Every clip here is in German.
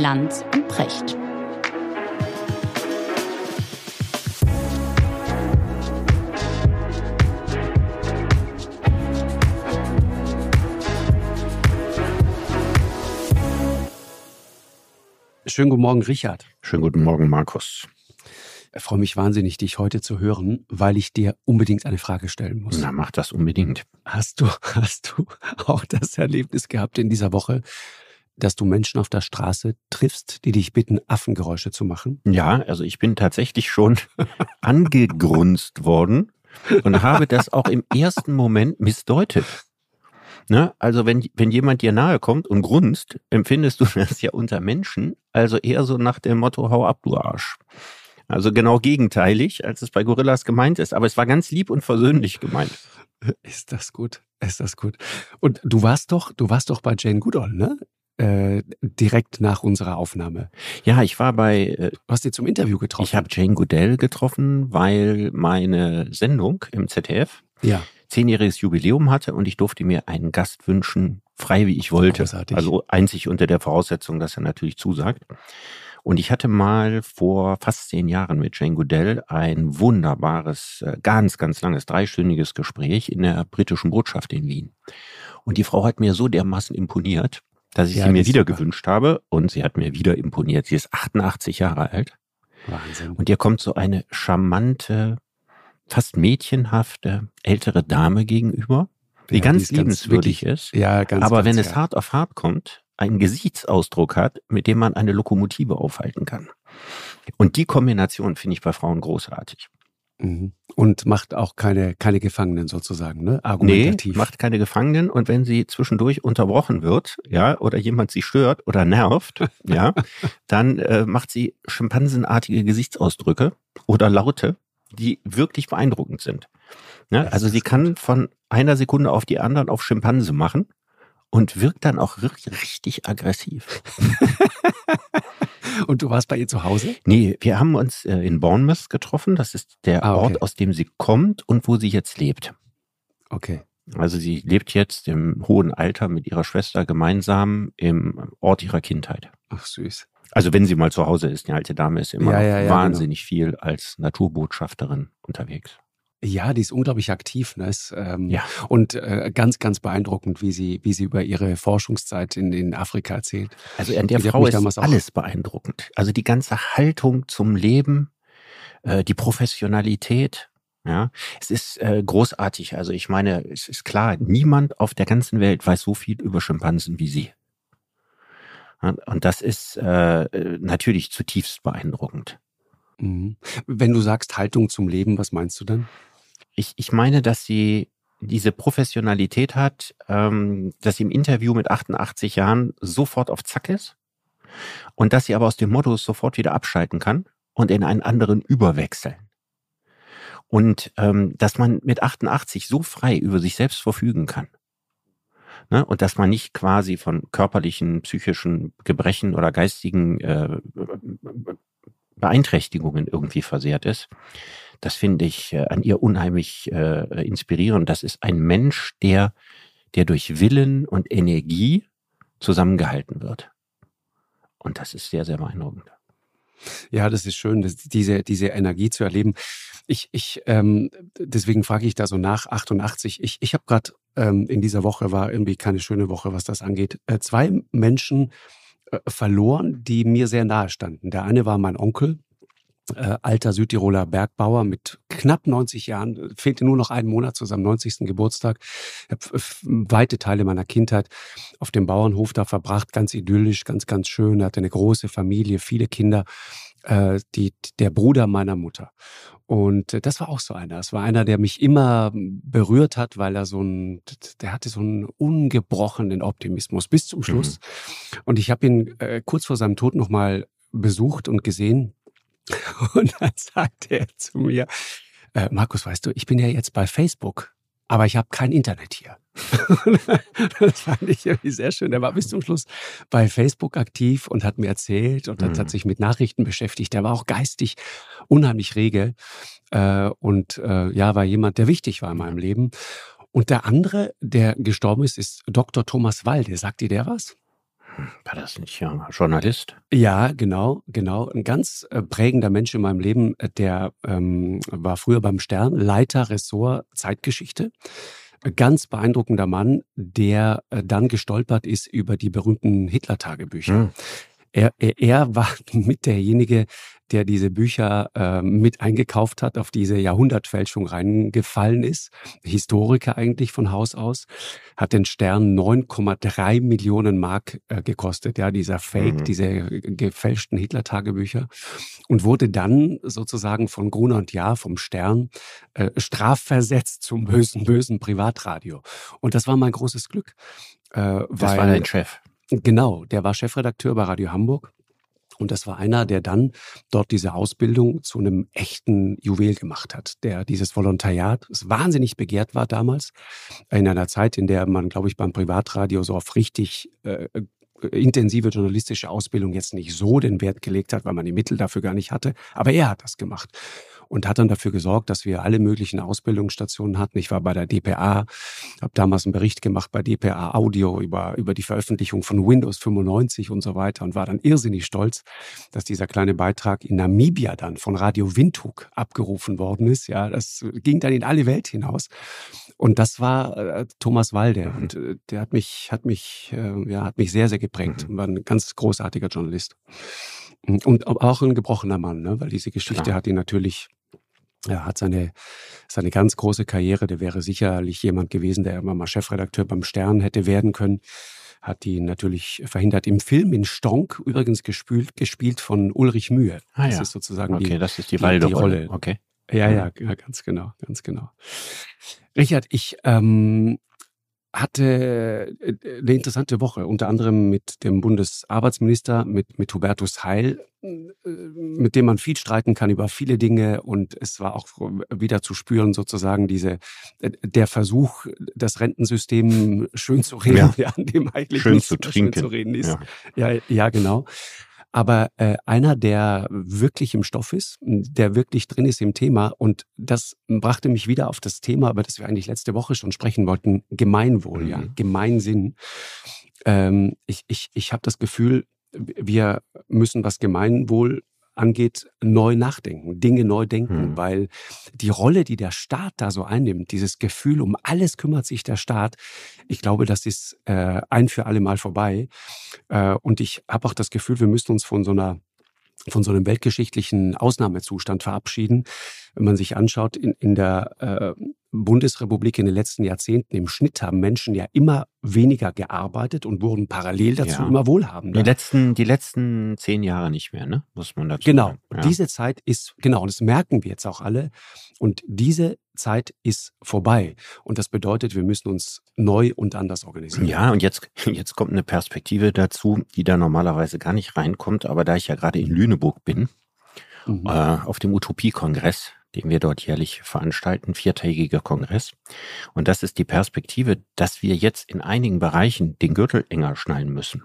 Lanz und Precht. Schönen guten Morgen, Richard. Schönen guten Morgen, Markus. Ich freue mich wahnsinnig, dich heute zu hören, weil ich dir unbedingt eine Frage stellen muss. Na, mach das unbedingt. Hast du, hast du auch das Erlebnis gehabt in dieser Woche, dass du Menschen auf der Straße triffst, die dich bitten, Affengeräusche zu machen? Ja, also ich bin tatsächlich schon angegrunzt worden und habe das auch im ersten Moment missdeutet. Ne? Also wenn, wenn jemand dir nahe kommt und grunzt, empfindest du das ja unter Menschen, also eher so nach dem Motto, hau ab, du Arsch. Also genau gegenteilig, als es bei Gorillas gemeint ist. Aber es war ganz lieb und versöhnlich gemeint. Ist das gut? Ist das gut? Und du warst doch, du warst doch bei Jane Goodall, ne? Äh, direkt nach unserer Aufnahme. Ja, ich war bei. Äh, du hast sie zum Interview getroffen. Ich habe Jane Goodall getroffen, weil meine Sendung im ZDF ja. zehnjähriges Jubiläum hatte und ich durfte mir einen Gast wünschen, frei wie ich wollte. Großartig. Also einzig unter der Voraussetzung, dass er natürlich zusagt. Und ich hatte mal vor fast zehn Jahren mit Jane Goodell ein wunderbares, äh, ganz, ganz langes, dreistündiges Gespräch in der britischen Botschaft in Wien. Und die Frau hat mir so dermaßen imponiert, dass ich Ja, sie mir wieder super. gewünscht habe. Und sie hat mir wieder imponiert. Sie ist 88 Jahre alt. Wahnsinn. Und ihr kommt so eine charmante, fast mädchenhafte ältere Dame gegenüber, die Ja, ganz ganz liebenswürdig wirklich- ist. ja, ganz aber ganz, wenn es ja. hart auf hart kommt, einen Gesichtsausdruck hat, mit dem man eine Lokomotive aufhalten kann. Und die Kombination finde ich bei Frauen großartig. Mhm. Und macht auch keine, keine Gefangenen sozusagen, ne? Nee, Argumentativ. macht keine Gefangenen und wenn sie zwischendurch unterbrochen wird, ja, oder jemand sie stört oder nervt, ja, dann äh, macht sie schimpansenartige Gesichtsausdrücke oder Laute, die wirklich beeindruckend sind. Ja, Das also sie kann von einer Sekunde auf die anderen auf Schimpanse machen und wirkt dann auch richtig, richtig aggressiv. Und du warst bei ihr zu Hause? Nee, wir haben uns äh, in Bournemouth getroffen. Das ist der Ah, okay. Ort, aus dem sie kommt und wo sie jetzt lebt. Okay. Also sie lebt jetzt im hohen Alter mit ihrer Schwester gemeinsam im Ort ihrer Kindheit. Ach, süß. Also wenn sie mal zu Hause ist, die alte Dame ist immer Ja, noch ja, ja, wahnsinnig viel als Naturbotschafterin unterwegs. Ja, die ist unglaublich aktiv. Ne? Ist, ähm, Ja. Und äh, ganz, ganz beeindruckend, wie sie, wie sie über ihre Forschungszeit in, in Afrika erzählt. Also an der Die Frau ist alles beeindruckend. Also die ganze Haltung zum Leben, äh, die Professionalität. Ja, es ist äh, großartig. Also ich meine, es ist klar, niemand auf der ganzen Welt weiß so viel über Schimpansen wie sie. Und das ist äh, äh, natürlich zutiefst beeindruckend. Mhm. Wenn du sagst Haltung zum Leben, was meinst du dann? Ich, ich meine, dass sie diese Professionalität hat, ähm, dass sie im Interview mit 88 Jahren sofort auf Zack ist und dass sie aber aus dem Modus sofort wieder abschalten kann und in einen anderen überwechseln. Und ähm, dass man mit 88 so frei über sich selbst verfügen kann. Ne? Und dass man nicht quasi von körperlichen, psychischen Gebrechen oder geistigen äh, Beeinträchtigungen irgendwie versehrt ist. Das finde ich äh, an ihr unheimlich äh, inspirierend. Das ist ein Mensch, der, der durch Willen und Energie zusammengehalten wird. Und das ist sehr, sehr beeindruckend. Ja, das ist schön, das, diese, diese Energie zu erleben. Ich, ich, ähm, deswegen frage ich da so nach 88. Ich, ich habe gerade ähm, in dieser Woche war irgendwie keine schöne Woche, was das angeht. Äh, zwei Menschen verloren, die mir sehr nahe standen. Der eine war mein Onkel, äh, alter Südtiroler Bergbauer mit knapp 90 Jahren, äh, fehlte nur noch einen Monat zu seinem 90. Geburtstag. Habe weite Teile meiner Kindheit auf dem Bauernhof da verbracht, ganz idyllisch, ganz, ganz schön. Er hatte eine große Familie, viele Kinder. Äh, die, der Bruder meiner Mutter. Und äh, das war auch so einer. Es war einer, der mich immer berührt hat, weil er so ein, der hatte so einen ungebrochenen Optimismus bis zum Schluss. Und ich habe ihn äh, kurz vor seinem Tod nochmal besucht und gesehen. Und dann sagte er zu mir, äh, Markus, weißt du, ich bin ja jetzt bei Facebook, aber ich habe kein Internet hier. das fand ich irgendwie sehr schön. Er war bis zum Schluss bei Facebook aktiv und hat mir erzählt und hat, Mhm. hat sich mit Nachrichten beschäftigt. Er war auch geistig unheimlich rege äh, und äh, ja, war jemand, der wichtig war in meinem Leben. Und der andere, der gestorben ist, ist Dr. Thomas Walde. Sagt dir der was? War das nicht ja Journalist? Ja, genau, genau. Ein ganz äh, prägender Mensch in meinem Leben, äh, der ähm, war früher beim Stern, Leiter Ressort Zeitgeschichte. Ganz beeindruckender Mann, der äh, dann gestolpert ist über die berühmten Hitler-Tagebücher. Hm. Er, er, er war mit derjenige, der diese Bücher äh, mit eingekauft hat, auf diese Jahrhundertfälschung reingefallen ist. Historiker eigentlich von Haus aus. Hat den Stern 9,3 Millionen Mark äh, gekostet, ja, dieser Fake, mhm. diese gefälschten Hitler-Tagebücher. Und wurde dann sozusagen von Gruner und Jahr vom Stern äh, strafversetzt zum bösen, bösen Privatradio. Und das war mein großes Glück. Äh, das weil, war dein Chef. Genau, der war Chefredakteur bei Radio Hamburg. Und das war einer, der dann dort diese Ausbildung zu einem echten Juwel gemacht hat, der dieses Volontariat, das wahnsinnig begehrt war damals, in einer Zeit, in der man, glaube ich, beim Privatradio so auf richtig äh, intensive journalistische Ausbildung jetzt nicht so den Wert gelegt hat, weil man die Mittel dafür gar nicht hatte. Aber er hat das gemacht und hat dann dafür gesorgt, dass wir alle möglichen Ausbildungsstationen hatten. Ich war bei der DPA, habe damals einen Bericht gemacht bei DPA Audio über, über die Veröffentlichung von Windows 95 und so weiter und war dann irrsinnig stolz, dass dieser kleine Beitrag in Namibia dann von Radio Windhoek abgerufen worden ist. Ja, das ging dann in alle Welt hinaus. Und das war äh, Thomas Walde. Und äh, der hat mich, hat mich, äh, ja, hat mich sehr, sehr geprägt. Mhm. War ein ganz großartiger Journalist. Und auch ein gebrochener Mann, ne? weil diese Geschichte Klar. hat ihn natürlich er hat seine, seine ganz große Karriere, der wäre sicherlich jemand gewesen, der immer mal Chefredakteur beim Stern hätte werden können. Hat ihn natürlich verhindert. Im Film in Stonk übrigens gespielt, gespielt von Ulrich Mühe. Ah, das ja. ist sozusagen okay, die, das ist die, die, die Rolle. Okay. Ja, ja, ja, ganz genau, ganz genau. Richard, ich ähm, hatte äh, eine interessante Woche, unter anderem mit dem Bundesarbeitsminister, mit, mit Hubertus Heil, äh, mit dem man viel streiten kann über viele Dinge. Und es war auch wieder zu spüren, sozusagen, diese, äh, der Versuch, das Rentensystem schön zu reden, ja. an dem eigentlich schön zu trinken. schön zu reden ist. Ja, ja, ja genau. Aber äh, einer, der wirklich im Stoff ist, der wirklich drin ist im Thema, und das brachte mich wieder auf das Thema, über das wir eigentlich letzte Woche schon sprechen wollten, Gemeinwohl, mhm. ja, Gemeinsinn. Ähm, ich ich, ich habe das Gefühl, wir müssen was Gemeinwohl angeht, neu nachdenken, Dinge neu denken, hm. weil die Rolle, die der Staat da so einnimmt, dieses Gefühl, um alles kümmert sich der Staat, ich glaube, das ist äh, ein für alle Mal vorbei. Äh, und ich habe auch das Gefühl, wir müssen uns von so einer von so einem weltgeschichtlichen Ausnahmezustand verabschieden. Wenn man sich anschaut, in, in der äh, Bundesrepublik in den letzten Jahrzehnten im Schnitt haben Menschen ja immer weniger gearbeitet und wurden parallel dazu ja. immer wohlhabender. Die letzten, die letzten zehn Jahre nicht mehr, ne? Muss man dazu Genau. Ja. Diese Zeit ist, genau, und das merken wir jetzt auch alle. Und diese Zeit ist vorbei. Und das bedeutet, wir müssen uns neu und anders organisieren. Ja, und jetzt, jetzt kommt eine Perspektive dazu, die da normalerweise gar nicht reinkommt. Aber da ich ja gerade in Lüneburg bin, mhm. äh, auf dem Utopie-Kongress, den wir dort jährlich veranstalten, viertägiger Kongress. Und das ist die Perspektive, dass wir jetzt in einigen Bereichen den Gürtel enger schnallen müssen.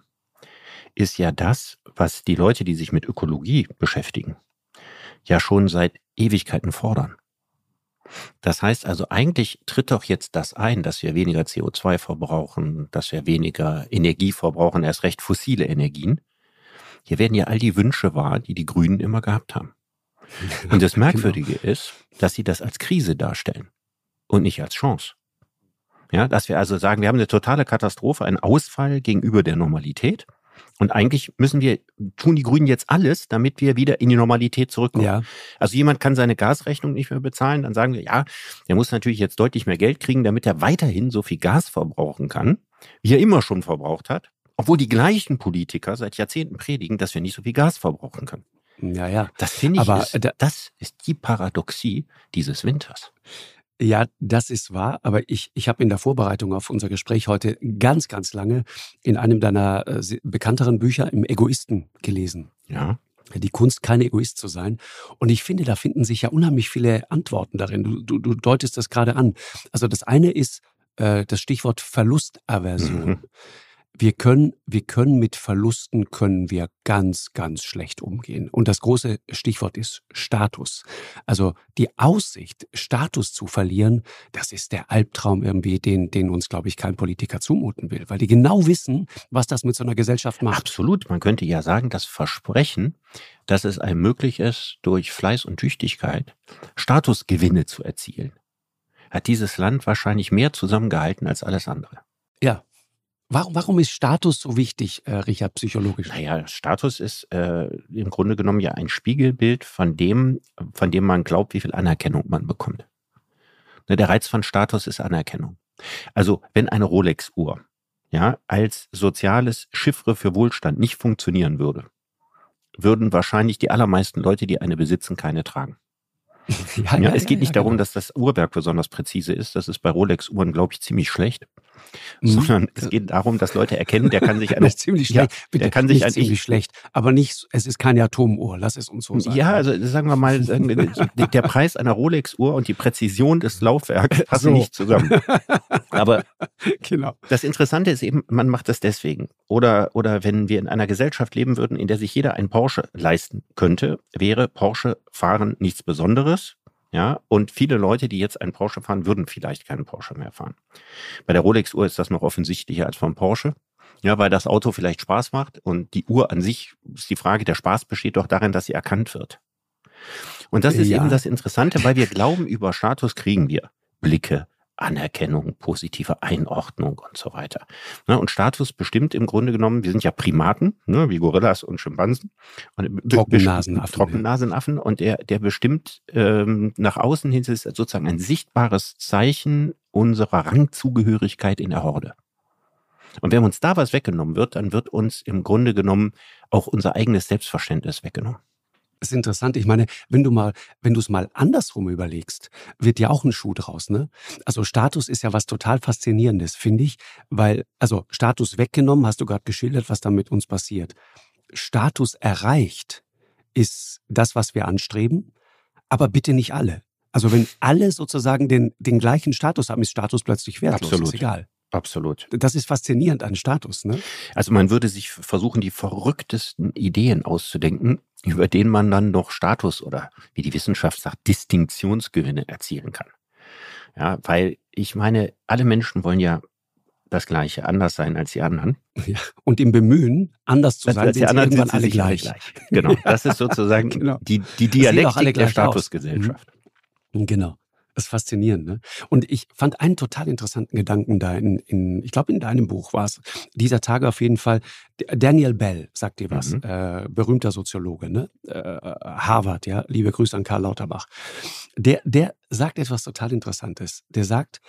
Ist ja das, was die Leute, die sich mit Ökologie beschäftigen, ja schon seit Ewigkeiten fordern. Das heißt also, eigentlich tritt doch jetzt das ein, dass wir weniger CO2 verbrauchen, dass wir weniger Energie verbrauchen, erst recht fossile Energien. Hier werden ja all die Wünsche wahr, die die Grünen immer gehabt haben. Und das genau. Merkwürdige genau. ist, dass sie das als Krise darstellen und nicht als Chance. Ja, dass wir also sagen, wir haben eine totale Katastrophe, einen Ausfall gegenüber der Normalität. Und eigentlich müssen wir, tun die Grünen jetzt alles, damit wir wieder in die Normalität zurückkommen. Ja. Also jemand kann seine Gasrechnung nicht mehr bezahlen, dann sagen wir, ja, der muss natürlich jetzt deutlich mehr Geld kriegen, damit er weiterhin so viel Gas verbrauchen kann, wie er immer schon verbraucht hat. Obwohl die gleichen Politiker seit Jahrzehnten predigen, dass wir nicht so viel Gas verbrauchen können. Ja, ja. Das finde ich, Aber, ist, das ist die Paradoxie dieses Winters. Ja, das ist wahr, aber ich, ich habe in der Vorbereitung auf unser Gespräch heute ganz, ganz lange in einem deiner äh, bekannteren Bücher im Egoisten gelesen. Ja. Die Kunst, kein Egoist zu sein. Und ich finde, da finden sich ja unheimlich viele Antworten darin. Du, du, du deutest das gerade an. Also das eine ist äh, das Stichwort Verlustaversion. Mhm. Wir können, wir können mit Verlusten können wir ganz, ganz schlecht umgehen. Und das große Stichwort ist Status. Also die Aussicht, Status zu verlieren, das ist der Albtraum irgendwie, den, den uns, glaube ich, kein Politiker zumuten will, weil die genau wissen, was das mit so einer Gesellschaft macht. Absolut. Man könnte ja sagen, das Versprechen, dass es einem möglich ist, durch Fleiß und Tüchtigkeit Statusgewinne zu erzielen, hat dieses Land wahrscheinlich mehr zusammengehalten als alles andere. Ja, Warum, warum ist Status so wichtig, äh, Richard, psychologisch? Naja, Status ist äh, im Grunde genommen ja ein Spiegelbild von dem, von dem man glaubt, wie viel Anerkennung man bekommt. Ne, der Reiz von Status ist Anerkennung. Also, wenn eine Rolex-Uhr ja, als soziales Chiffre für Wohlstand nicht funktionieren würde, würden wahrscheinlich die allermeisten Leute, die eine besitzen, keine tragen. Ja, ja, es geht nicht darum, genau. dass das Uhrwerk besonders präzise ist. Das ist bei Rolex-Uhren, glaube ich, ziemlich schlecht. Mhm. Sondern es geht darum, dass Leute erkennen, der kann sich eine. ziemlich schlecht. Ja, Bitte, der kann sich ein, ziemlich schlecht. Aber nicht, es ist keine Atomuhr. Lass es uns so sagen. Ja, also sagen wir mal, der Preis einer Rolex-Uhr und die Präzision des Laufwerks passen so. nicht zusammen. Aber genau. das Interessante ist eben, man macht das deswegen. Oder, oder wenn wir in einer Gesellschaft leben würden, in der sich jeder einen Porsche leisten könnte, wäre Porsche fahren nichts Besonderes. Ja, und viele Leute, die jetzt einen Porsche fahren, würden vielleicht keinen Porsche mehr fahren. Bei der Rolex-Uhr ist das noch offensichtlicher als vom Porsche. Ja, weil das Auto vielleicht Spaß macht und die Uhr an sich ist die Frage, der Spaß besteht doch darin, dass sie erkannt wird. Und das ist ja. eben das Interessante, weil wir glauben, über Status kriegen wir Blicke, Anerkennung, positive Einordnung und so weiter. Ne, und Status bestimmt im Grunde genommen, wir sind ja Primaten, ne, wie Gorillas und Schimpansen. Trockennasenaffen. Trockennasenaffen. Und der, der bestimmt ähm, nach außen hin ist sozusagen ein sichtbares Zeichen unserer Rangzugehörigkeit in der Horde. Und wenn uns da was weggenommen wird, dann wird uns im Grunde genommen auch unser eigenes Selbstverständnis weggenommen. Das ist interessant. Ich meine, wenn du mal, wenn du es mal andersrum überlegst, wird ja auch ein Schuh draus, ne? Also Status ist ja was total Faszinierendes, finde ich, weil, also Status weggenommen, hast du gerade geschildert, was da mit uns passiert. Status erreicht ist das, was wir anstreben, aber bitte nicht alle. Also wenn alle sozusagen den, den gleichen Status haben, ist Status plötzlich wertlos. Absolut. Ist egal. Absolut. Das ist faszinierend an Status, ne? Also man würde sich versuchen, die verrücktesten Ideen auszudenken, über den man dann noch Status oder wie die Wissenschaft sagt, Distinktionsgewinne erzielen kann. Ja, weil ich meine, alle Menschen wollen ja das Gleiche, anders sein als die anderen. Ja, und im Bemühen, anders zu sein, als die anderen sind alle gleich. gleich. Genau, das ist sozusagen genau. die, die Dialektik der Statusgesellschaft. Mhm. Genau. Das ist faszinierend. Ne? Und ich fand einen total interessanten Gedanken da in, in ich glaube, in deinem Buch war es, dieser Tage auf jeden Fall. Daniel Bell, sagt dir was, mhm. äh, berühmter Soziologe, ne? Äh, Harvard, ja, liebe Grüße an Karl Lauterbach. Der, der sagt etwas total Interessantes. Der sagt,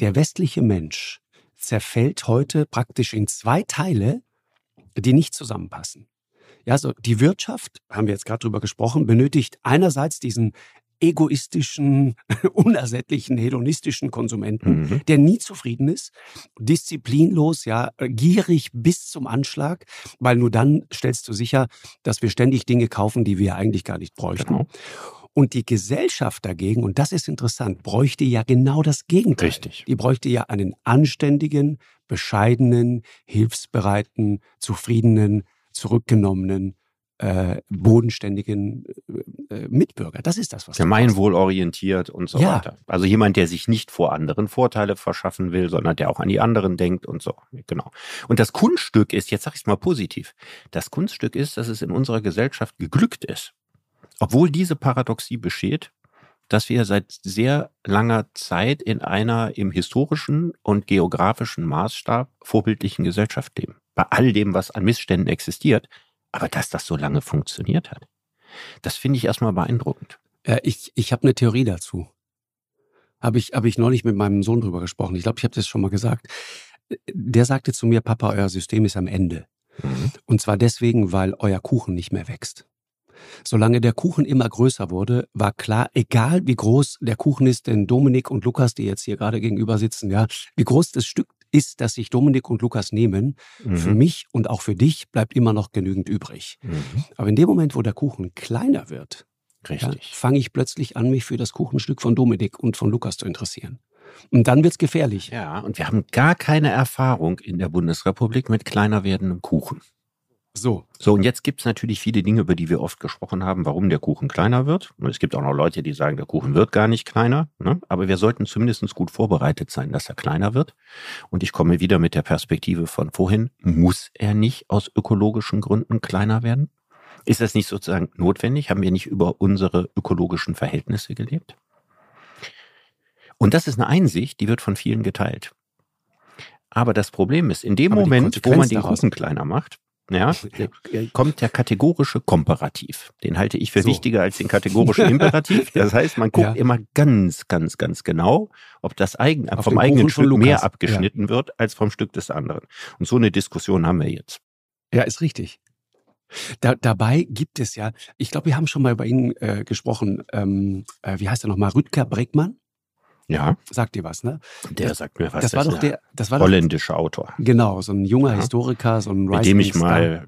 der westliche Mensch zerfällt heute praktisch in zwei Teile, die nicht zusammenpassen. Ja, so die Wirtschaft, haben wir jetzt gerade drüber gesprochen, benötigt einerseits diesen egoistischen, unersättlichen, hedonistischen Konsumenten, mhm. der nie zufrieden ist, disziplinlos, ja, gierig bis zum Anschlag, weil nur dann stellst du sicher, dass wir ständig Dinge kaufen, die wir eigentlich gar nicht bräuchten. Genau. Und die Gesellschaft dagegen, und das ist interessant, bräuchte ja genau das Gegenteil. Richtig. Die bräuchte ja einen anständigen, bescheidenen, hilfsbereiten, zufriedenen, zurückgenommenen, äh, bodenständigen äh, äh, Mitbürger. Das ist das, was Gemeinwohlorientiert und so ja. weiter. Also jemand, der sich nicht vor anderen Vorteile verschaffen will, sondern der auch an die anderen denkt und so. Genau. Und das Kunststück ist, jetzt sage ich es mal positiv, das Kunststück ist, dass es in unserer Gesellschaft geglückt ist, obwohl diese Paradoxie besteht, dass wir seit sehr langer Zeit in einer im historischen und geografischen Maßstab vorbildlichen Gesellschaft leben. Bei all dem, was an Missständen existiert, aber dass das so lange funktioniert hat, das finde ich erstmal beeindruckend. Äh, ich ich habe eine Theorie dazu. Habe ich, hab ich neulich mit meinem Sohn drüber gesprochen. Ich glaube, ich habe das schon mal gesagt. Der sagte zu mir, Papa, euer System ist am Ende. Mhm. Und zwar deswegen, weil euer Kuchen nicht mehr wächst. Solange der Kuchen immer größer wurde, war klar, egal wie groß der Kuchen ist, denn Dominik und Lukas, die jetzt hier gerade gegenüber sitzen, ja, wie groß das Stück ist, dass sich Dominik und Lukas nehmen. Mhm. Für mich und auch für dich bleibt immer noch genügend übrig. Mhm. Aber in dem Moment, wo der Kuchen kleiner wird, ja, fange ich plötzlich an, mich für das Kuchenstück von Dominik und von Lukas zu interessieren. Und dann wird's gefährlich. Ja, und wir haben gar keine Erfahrung in der Bundesrepublik mit kleiner werdendem Kuchen. So. So, und jetzt gibt's natürlich viele Dinge, über die wir oft gesprochen haben, warum der Kuchen kleiner wird. Und es gibt auch noch Leute, die sagen, der Kuchen wird gar nicht kleiner. Ne? Aber wir sollten zumindest gut vorbereitet sein, dass er kleiner wird. Und ich komme wieder mit der Perspektive von vorhin. Muss er nicht aus ökologischen Gründen kleiner werden? Ist das nicht sozusagen notwendig? Haben wir nicht über unsere ökologischen Verhältnisse gelebt? Und das ist eine Einsicht, die wird von vielen geteilt. Aber das Problem ist, in dem Aber Moment, wo man den daraus- Kuchen kleiner macht, ja, kommt der kategorische Komparativ. Den halte ich für So. wichtiger als den kategorischen Imperativ. Das heißt, man guckt Ja. immer ganz, ganz, ganz genau, ob das eigen, Auf vom eigenen Stück mehr Lukas. abgeschnitten wird als vom Stück des anderen. Und so eine Diskussion haben wir jetzt. Ja, ist richtig. Da, dabei gibt es ja, ich glaube, wir haben schon mal über ihn äh, gesprochen. Ähm, äh, wie heißt er nochmal? Rüdger Breckmann? Ja, Sagt dir was, ne? der Das- sagt mir was. das war doch der, das war doch, holländischer Autor. genau, so ein junger Ja. Historiker, so ein mit dem ich Rising mal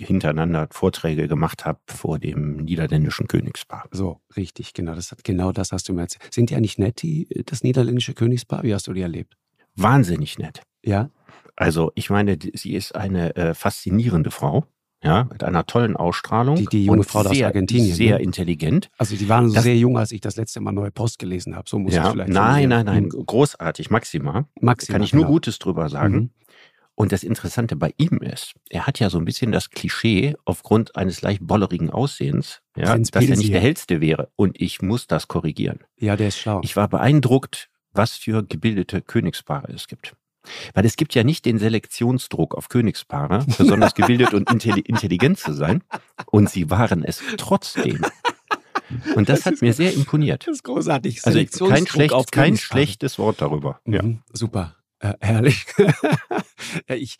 hintereinander Vorträge gemacht habe vor dem niederländischen Königspaar. So, richtig, genau. Das genau das hast du mir erzählt. Sind die eigentlich nett, die, das niederländische Königspaar? Wie hast du die erlebt? Wahnsinnig nett. Ja? Also ich meine, sie ist eine äh, faszinierende Frau, ja, mit einer tollen Ausstrahlung. Die- die junge Frau da aus sehr, Argentinien, Sehr ne? intelligent. Also die waren so Das- sehr jung, als ich das letzte Mal Neue Post gelesen habe. So muss ich Ja, vielleicht nein, nein, nein, großartig, Maxima. Hm, Maximal, Kann ich nur genau. Gutes drüber sagen. Mhm. Und das Interessante bei ihm ist, er hat ja so ein bisschen das Klischee aufgrund eines leicht bollerigen Aussehens, ja, dass er nicht der hellste wäre. Und ich muss das korrigieren. Ja, der ist schlau. Ich war beeindruckt, was für gebildete Königspaare es gibt. Weil es gibt ja nicht den Selektionsdruck auf Königspaare, besonders gebildet und intelli intelligent zu sein. Und sie waren es trotzdem. Und das, Das hat ist- mir sehr imponiert. Das ist großartig. Also kein, schlecht, kein schlechtes Wort darüber. Ja. Mhm, super, äh, herrlich. ja, ich,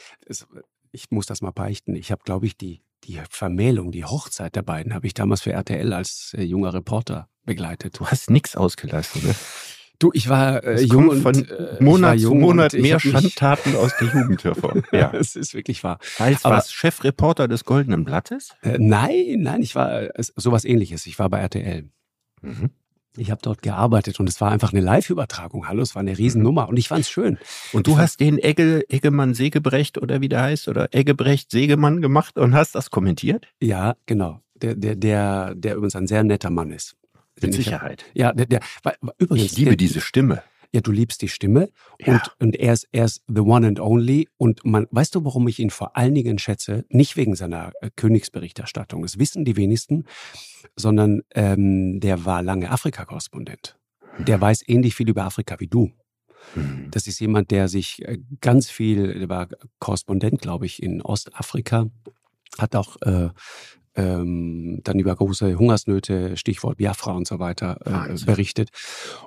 ich muss das mal beichten. Ich habe, glaube ich, die, die Vermählung, die Hochzeit der beiden, habe ich damals für RTL als äh, junger Reporter begleitet. Du hast nichts ausgelassen. Ne? Du, ich war äh, Es jung und von äh, ich Monat zu Monat ich mehr Schandtaten aus der Jugend hervor. Ja. Es ist wirklich wahr. Als Aber- was? Chefreporter des Goldenen Blattes? Äh, nein, nein, ich war äh, es- sowas ähnliches. Ich war bei RTL. Mhm. Ich habe dort gearbeitet und es war einfach eine Live-Übertragung. Hallo, es war eine Riesennummer und ich fand's schön. Und du hast den Egge, Eggemann Segebrecht oder wie der heißt, oder Eggebrecht Segemann gemacht und hast das kommentiert? Ja, genau. Der, der, der, der übrigens ein sehr netter Mann ist. Mit ich- Sicherheit. Ja, der, der war, war übrigens. Ich liebe der, diese Stimme. Ja, du liebst die Stimme Ja. und, und er, ist, er ist the one and only. Und man, weißt du, warum ich ihn vor allen Dingen schätze? Nicht wegen seiner äh, Königsberichterstattung, das wissen die wenigsten, sondern ähm, der war lange Afrika-Korrespondent. Der weiß ähnlich viel über Afrika wie du. Mhm. Das ist jemand, der sich äh, ganz viel, der war Korrespondent, glaube ich, in Ostafrika, hat auch äh, ähm, dann über große Hungersnöte, Stichwort Biafra und so weiter, äh, berichtet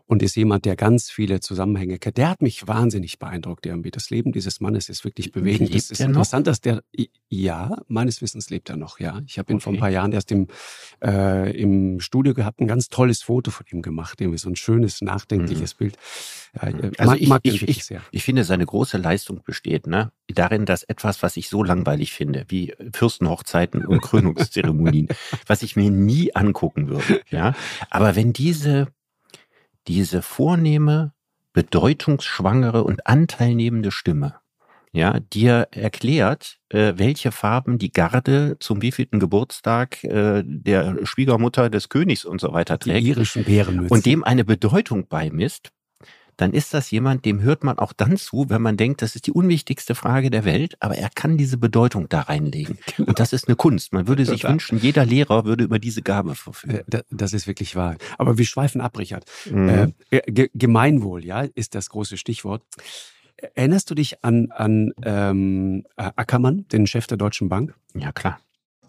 und ist jemand, der ganz viele Zusammenhänge kennt. Der hat mich wahnsinnig beeindruckt irgendwie. Das Leben dieses Mannes ist wirklich bewegend. Lebt Das ist er noch? interessant, dass der, ja, meines Wissens lebt er noch, ja. Ich habe ihn vor ein Okay. paar Jahren erst im, äh, im Studio gehabt, ein ganz tolles Foto von ihm gemacht, irgendwie so ein schönes, nachdenkliches Bild. Ja, äh, Also mag, ich- mag ich- ich- sehr. Ich finde, seine große Leistung besteht ne, darin, dass etwas, was ich so langweilig finde, wie Fürstenhochzeiten und Krönungszeremonien, was ich mir nie angucken würde. Ja, aber wenn diese diese vornehme, bedeutungsschwangere und anteilnehmende Stimme ja, dir erklärt, äh, welche Farben die Garde zum wievielten Geburtstag äh, der Schwiegermutter des Königs und so weiter Die trägt irischen Bärenmützen. und dem eine Bedeutung beimisst, dann ist das jemand, dem hört man auch dann zu, wenn man denkt, das ist die unwichtigste Frage der Welt, aber er kann diese Bedeutung da reinlegen. Und das ist eine Kunst. Man würde sich Total. wünschen, jeder Lehrer würde über diese Gabe verfügen. Äh, da- Das ist wirklich wahr. Aber wir schweifen ab, Richard. Mhm. Äh, Ge Gemeinwohl, ja, ist das große Stichwort. Erinnerst du dich an, an ähm, äh, Ackermann, den Chef der Deutschen Bank? ja, klar.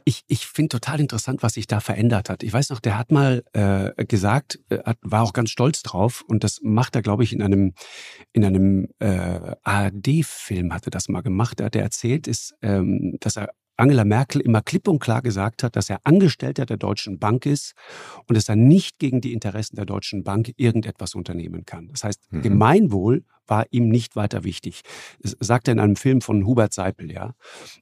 Ich, ich finde total interessant, was sich da verändert hat. Ich weiß noch, der hat mal äh, gesagt, äh, hat, war auch ganz stolz drauf und das macht er, glaube ich, in einem in einem äh, ARD-Film hatte das mal gemacht. Da hat er erzählt, ist, ähm, dass er Angela Merkel immer klipp und klar gesagt hat, dass er Angestellter der Deutschen Bank ist und dass er nicht gegen die Interessen der Deutschen Bank irgendetwas unternehmen kann. Das heißt, Mhm. Gemeinwohl war ihm nicht weiter wichtig. Das sagt er in einem Film von Hubert Seipel, ja.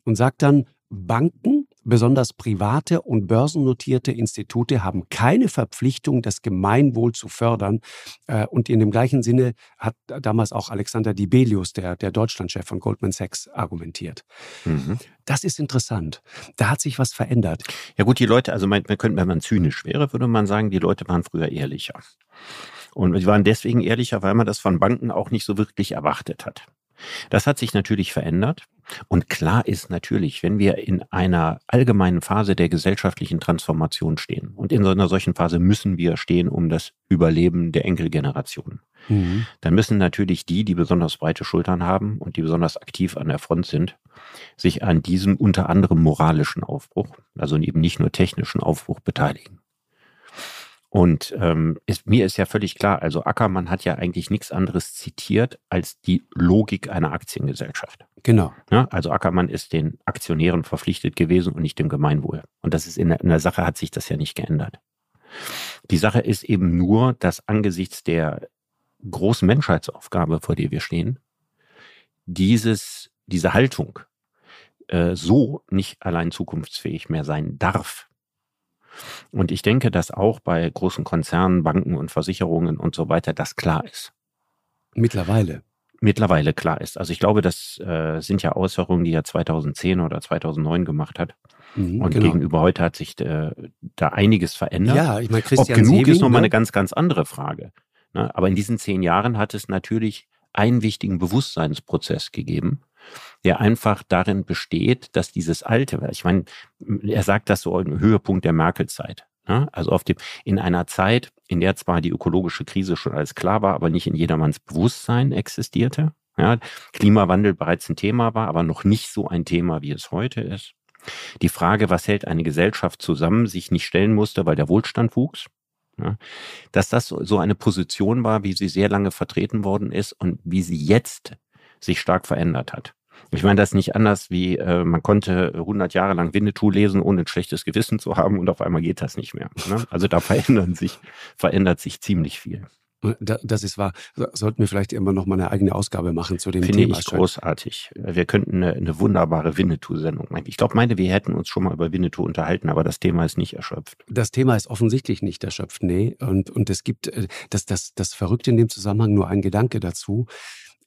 Und sagt dann, Banken Besonders private und börsennotierte Institute haben keine Verpflichtung, das Gemeinwohl zu fördern. Äh, und in dem gleichen Sinne hat damals auch Alexander Dibelius, der, der Deutschlandchef von Goldman Sachs, argumentiert. Mhm. Das ist interessant. Da hat sich was verändert. Ja gut, die Leute, also man, man könnte, wenn man zynisch wäre, würde man sagen, die Leute waren früher ehrlicher. Und sie waren deswegen ehrlicher, weil man das von Banken auch nicht so wirklich erwartet hat. Das hat sich natürlich verändert. Und klar ist natürlich, wenn wir in einer allgemeinen Phase der gesellschaftlichen Transformation stehen, und in so einer solchen Phase müssen wir stehen um das Überleben der Enkelgeneration, mhm. dann müssen natürlich die, die besonders breite Schultern haben und die besonders aktiv an der Front sind, sich an diesem unter anderem moralischen Aufbruch, also eben nicht nur technischen Aufbruch beteiligen. Und ähm, ist, mir ist ja völlig klar, also Ackermann hat ja eigentlich nichts anderes zitiert als die Logik einer Aktiengesellschaft. Genau. Ja, also Ackermann ist den Aktionären verpflichtet gewesen und nicht dem Gemeinwohl. Und das ist in der, in der Sache hat sich das ja nicht geändert. Die Sache ist eben nur, dass angesichts der großen Menschheitsaufgabe, vor der wir stehen, dieses, diese Haltung äh, so nicht allein zukunftsfähig mehr sein darf. Und ich denke, dass auch bei großen Konzernen, Banken und Versicherungen und so weiter das klar ist. Mittlerweile. Mittlerweile klar ist. Also ich glaube, das äh, sind ja Äußerungen, die er 2010 oder 2009 gemacht hat. Mhm, und genau. gegenüber heute hat sich äh, da einiges verändert. Ja, ich meine, Christian Ob genug Sebing, ist nochmal ne? eine ganz, ganz andere Frage. Ne? Aber in diesen zehn Jahren hat es natürlich einen wichtigen Bewusstseinsprozess gegeben, der einfach darin besteht, dass dieses Alte, ich meine, er sagt das so im Höhepunkt der Merkel-Zeit. Ne? Also auf dem, in einer Zeit, in der zwar die ökologische Krise schon alles klar war, aber nicht in jedermanns Bewusstsein existierte. Ja, Klimawandel bereits ein Thema war, aber noch nicht so ein Thema, wie es heute ist. Die Frage, was hält eine Gesellschaft zusammen, sich nicht stellen musste, weil der Wohlstand wuchs. Ja, dass das so eine Position war, wie sie sehr lange vertreten worden ist und wie sie jetzt sich stark verändert hat. Ich meine, das ist nicht anders wie, äh, man konnte 100 Jahre lang Winnetou lesen, ohne ein schlechtes Gewissen zu haben und auf einmal geht das nicht mehr. Ne? Also da verändern sich, verändert sich ziemlich viel. Das ist wahr. Sollten wir vielleicht immer noch mal eine eigene Ausgabe machen zu dem Finde Thema. Finde ich großartig. Wir könnten eine, eine wunderbare Winnetou-Sendung machen. Ich glaube, meine, wir hätten uns schon mal über Winnetou unterhalten, aber das Thema ist nicht erschöpft. Das Thema ist offensichtlich nicht erschöpft, nee. Und, und es gibt äh, das, das, das Verrückte in dem Zusammenhang nur ein Gedanke dazu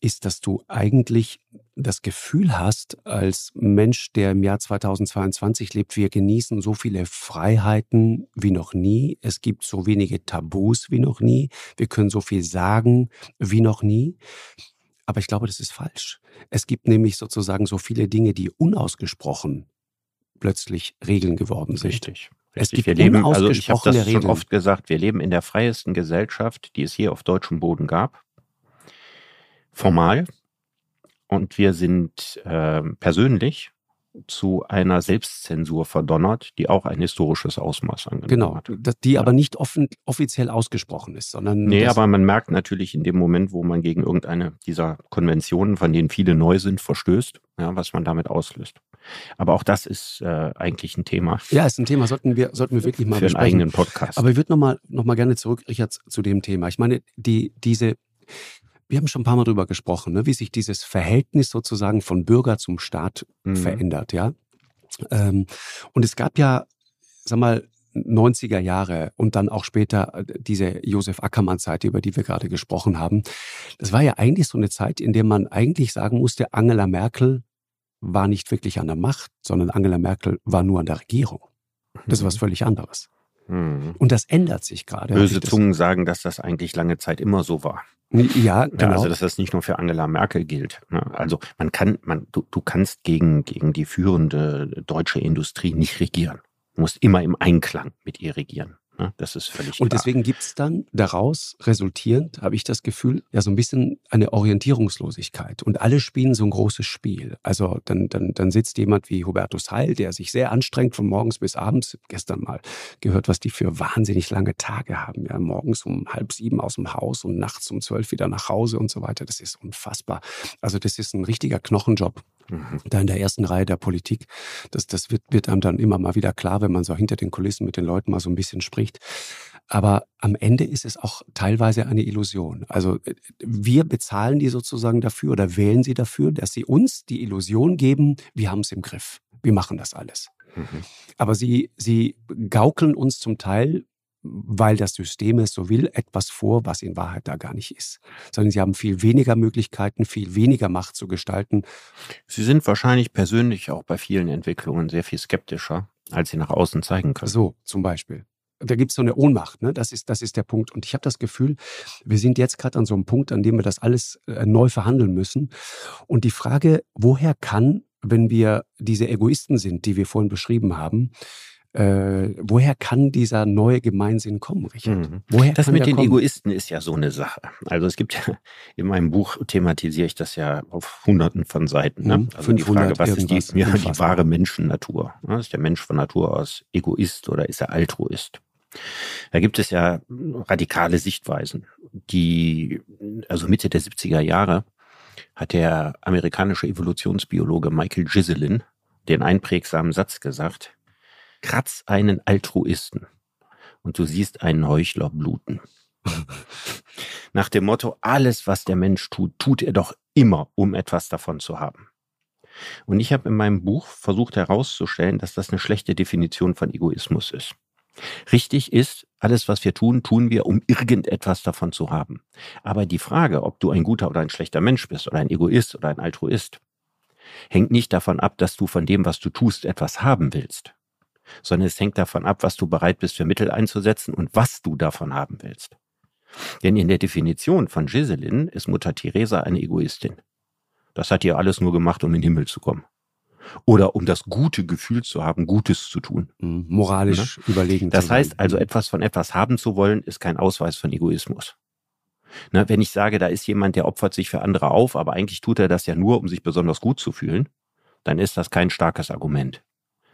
ist, dass du eigentlich das Gefühl hast, als Mensch, der im Jahr 2022 lebt, wir genießen so viele Freiheiten wie noch nie. Es gibt so wenige Tabus wie noch nie. Wir können so viel sagen wie noch nie. Aber ich glaube, das ist falsch. Es gibt nämlich sozusagen so viele Dinge, die unausgesprochen plötzlich Regeln geworden sind. Richtig. Es gibt wir leben, also ich habe das schon oft gesagt, wir leben in der freiesten Gesellschaft, die es hier auf deutschem Boden gab formal und wir sind äh, persönlich zu einer Selbstzensur verdonnert, die auch ein historisches Ausmaß angenommen genau, hat. Genau, die aber nicht offen, offiziell ausgesprochen ist, sondern. Nee, aber man merkt natürlich in dem Moment, wo man gegen irgendeine dieser Konventionen, von denen viele neu sind, verstößt, ja, was man damit auslöst. Aber auch das ist äh, eigentlich ein Thema. Ja, ist ein Thema, sollten wir, sollten wir wirklich mal Für besprechen. einen eigenen Podcast. Aber ich würde nochmal noch mal gerne zurück, Richard, zu dem Thema. Ich meine, die, diese, wir haben schon ein paar Mal drüber gesprochen, ne, wie sich dieses Verhältnis sozusagen von Bürger zum Staat mhm. verändert, ja. Ähm, und es gab ja, sag mal, 90er Jahre und dann auch später äh, diese Josef Ackermann-Zeit, über die wir gerade gesprochen haben. Das war ja eigentlich so eine Zeit, in der man eigentlich sagen musste, Angela Merkel war nicht wirklich an der Macht, sondern Angela Merkel war nur an der Regierung. Das ist was mhm. völlig anderes. Mhm. Und das ändert sich gerade. Böse Zungen sagen, dass das eigentlich lange Zeit immer so war. Ja, genau. Also dass das nicht nur für Angela Merkel gilt. Ne? Also man kann, man, du, du kannst gegen, gegen die führende deutsche Industrie nicht regieren. Du musst immer im Einklang mit ihr regieren. Ne? Das ist völlig Und klar. deswegen gibt es dann daraus resultierend, habe ich das Gefühl, ja so ein bisschen eine Orientierungslosigkeit. Und alle spielen so ein großes Spiel. Also dann, dann, dann sitzt jemand wie Hubertus Heil, der sich sehr anstrengt von morgens bis abends. Gestern mal gehört, was die für wahnsinnig lange Tage haben. Ja, morgens um halb sieben aus dem Haus und nachts um zwölf wieder nach Hause und so weiter. Das ist unfassbar. Also das ist ein richtiger Knochenjob mhm. da in der ersten Reihe der Politik. Das, das wird, wird einem dann immer mal wieder klar, wenn man so hinter den Kulissen mit den Leuten mal so ein bisschen spricht. Aber am Ende ist es auch teilweise eine Illusion. Also äh, wir bezahlen die sozusagen dafür oder wählen sie dafür, dass sie uns die Illusion geben, wir haben es im Griff. Wir machen das alles. Mhm. Aber sie, sie gaukeln uns zum Teil weil das System es so will, etwas vor, was in Wahrheit da gar nicht ist. Sondern sie haben viel weniger Möglichkeiten, viel weniger Macht zu gestalten. Sie sind wahrscheinlich persönlich auch bei vielen Entwicklungen sehr viel skeptischer, als sie nach außen zeigen können. So, zum Beispiel. Da gibt es so eine Ohnmacht, ne? das, ist, das ist der Punkt. Und ich habe das Gefühl, wir sind jetzt gerade an so einem Punkt, an dem wir das alles äh, neu verhandeln müssen. Und die Frage, woher kann, wenn wir diese Egoisten sind, die wir vorhin beschrieben haben, äh, woher kann dieser neue Gemeinsinn kommen, Richard? Mhm. Woher das mit den kommen? Egoisten ist ja so eine Sache. Also es gibt ja, in meinem Buch thematisiere ich das ja auf hunderten von Seiten. Ne? Mhm, also die Frage, was ist die, ja, die wahre Menschennatur? Ist der Mensch von Natur aus Egoist oder ist er Altruist? Da gibt es ja radikale Sichtweisen, die, also Mitte der 70er Jahre hat der amerikanische Evolutionsbiologe Michael Giselin den einprägsamen Satz gesagt, Kratz einen Altruisten und du siehst einen Heuchler bluten. Nach dem Motto, alles, was der Mensch tut, tut er doch immer, um etwas davon zu haben. Und ich habe in meinem Buch versucht herauszustellen, dass das eine schlechte Definition von Egoismus ist. Richtig ist, alles, was wir tun, tun wir, um irgendetwas davon zu haben. Aber die Frage, ob du ein guter oder ein schlechter Mensch bist oder ein Egoist oder ein Altruist, hängt nicht davon ab, dass du von dem, was du tust, etwas haben willst, sondern es hängt davon ab, was du bereit bist für Mittel einzusetzen und was du davon haben willst. Denn in der Definition von Giselin ist Mutter Teresa eine Egoistin. Das hat ihr alles nur gemacht, um in den Himmel zu kommen. Oder um das gute Gefühl zu haben, Gutes zu tun. Mhm. Moralisch ja? überlegen. Das heißt also, etwas von etwas haben zu wollen, ist kein Ausweis von Egoismus. Na, wenn ich sage, da ist jemand, der opfert sich für andere auf, aber eigentlich tut er das ja nur, um sich besonders gut zu fühlen, dann ist das kein starkes Argument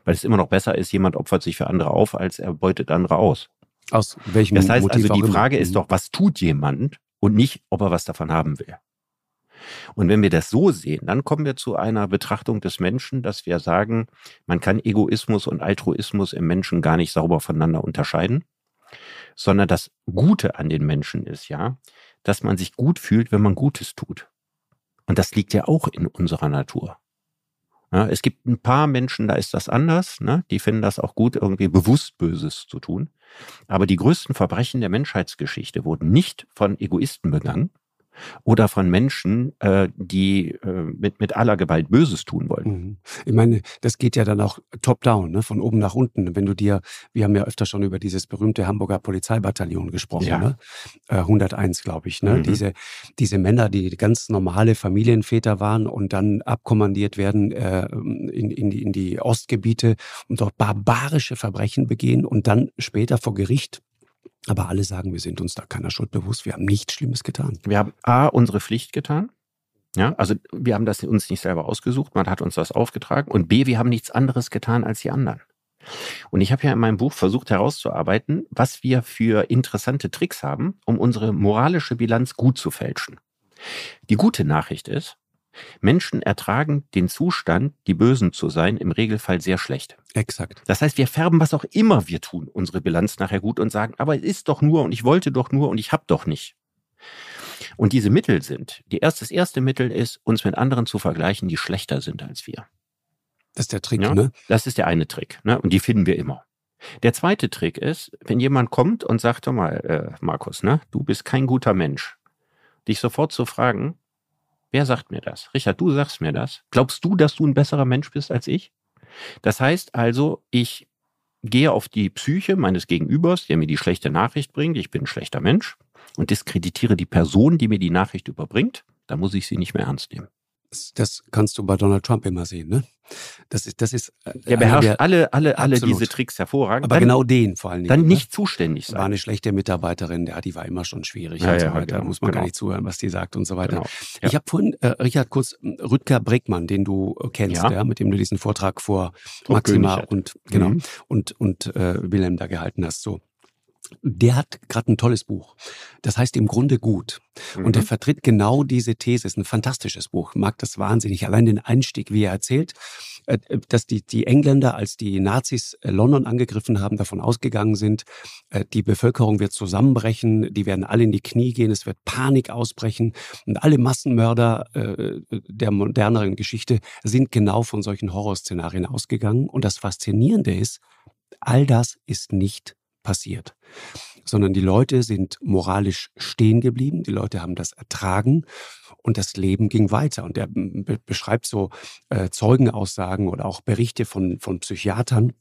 weil es immer noch besser ist, jemand opfert sich für andere auf, als er beutet andere aus. Aus welchem Das heißt Motiv also, die Frage ist doch, was tut jemand und nicht, ob er was davon haben will. Und wenn wir das so sehen, dann kommen wir zu einer Betrachtung des Menschen, dass wir sagen, man kann Egoismus und Altruismus im Menschen gar nicht sauber voneinander unterscheiden, sondern das Gute an den Menschen ist ja, dass man sich gut fühlt, wenn man Gutes tut. Und das liegt ja auch in unserer Natur. Ja, es gibt ein paar Menschen, da ist das anders. Ne? Die finden das auch gut, irgendwie bewusst Böses zu tun. Aber die größten Verbrechen der Menschheitsgeschichte wurden nicht von Egoisten begangen, oder von Menschen, äh, die äh, mit, mit aller Gewalt Böses tun wollen. Mhm. Ich meine, das geht ja dann auch top-down, ne? von oben nach unten. Wenn du dir, wir haben ja öfter schon über dieses berühmte Hamburger Polizeibataillon gesprochen, ja. ne? Äh, 101, glaube ich. Ne? Mhm. Diese, diese Männer, die ganz normale Familienväter waren und dann abkommandiert werden äh, in, in, die, in die Ostgebiete und dort barbarische Verbrechen begehen und dann später vor Gericht aber alle sagen, wir sind uns da keiner Schuld bewusst. Wir haben nichts Schlimmes getan. Wir haben A, unsere Pflicht getan. Ja, also wir haben das uns nicht selber ausgesucht, man hat uns das aufgetragen. Und B, wir haben nichts anderes getan als die anderen. Und ich habe ja in meinem Buch versucht herauszuarbeiten, was wir für interessante Tricks haben, um unsere moralische Bilanz gut zu fälschen. Die gute Nachricht ist, Menschen ertragen den Zustand, die Bösen zu sein, im Regelfall sehr schlecht. Exakt. Das heißt, wir färben, was auch immer wir tun, unsere Bilanz nachher gut und sagen, aber es ist doch nur und ich wollte doch nur und ich hab doch nicht. Und diese Mittel sind, die erste, das erste Mittel ist, uns mit anderen zu vergleichen, die schlechter sind als wir. Das ist der Trick, ja? ne? Das ist der eine Trick, ne? Und die finden wir immer. Der zweite Trick ist, wenn jemand kommt und sagt, doch mal, äh, Markus, ne, du bist kein guter Mensch, dich sofort zu fragen, Wer sagt mir das? Richard, du sagst mir das. Glaubst du, dass du ein besserer Mensch bist als ich? Das heißt also, ich gehe auf die Psyche meines Gegenübers, der mir die schlechte Nachricht bringt, ich bin ein schlechter Mensch, und diskreditiere die Person, die mir die Nachricht überbringt, dann muss ich sie nicht mehr ernst nehmen. Das, kannst du bei Donald Trump immer sehen, ne? Das ist, das ist. Äh, der beherrscht der, alle, alle, alle diese Tricks hervorragend. Aber dann, genau den vor allen Dingen. Dann ne? nicht zuständig sein. War eine schlechte Mitarbeiterin, der, die war immer schon schwierig ja, und so weiter. Genau, da muss man genau. gar nicht zuhören, was die sagt und so weiter. Genau, ja. Ich habe vorhin, äh, Richard, kurz Rüdger Breckmann, den du äh, kennst, ja. ja. mit dem du diesen Vortrag vor Maxima und genau mhm. und und äh, Wilhelm da gehalten hast. So. Der hat gerade ein tolles Buch. Das heißt im Grunde gut. Mhm. Und er vertritt genau diese These. Ist ein fantastisches Buch. Mag das wahnsinnig. Allein den Einstieg, wie er erzählt, äh, dass die, die Engländer, als die Nazis äh, London angegriffen haben, davon ausgegangen sind, äh, die Bevölkerung wird zusammenbrechen, die werden alle in die Knie gehen, es wird Panik ausbrechen. Und alle Massenmörder der moderneren Geschichte sind genau von solchen Horrorszenarien ausgegangen. Und das Faszinierende ist, all das ist nicht passiert, sondern die Leute sind moralisch stehen geblieben, die Leute haben das ertragen und das Leben ging weiter. Und er beschreibt so äh, Zeugenaussagen oder auch Berichte von, von Psychiatern,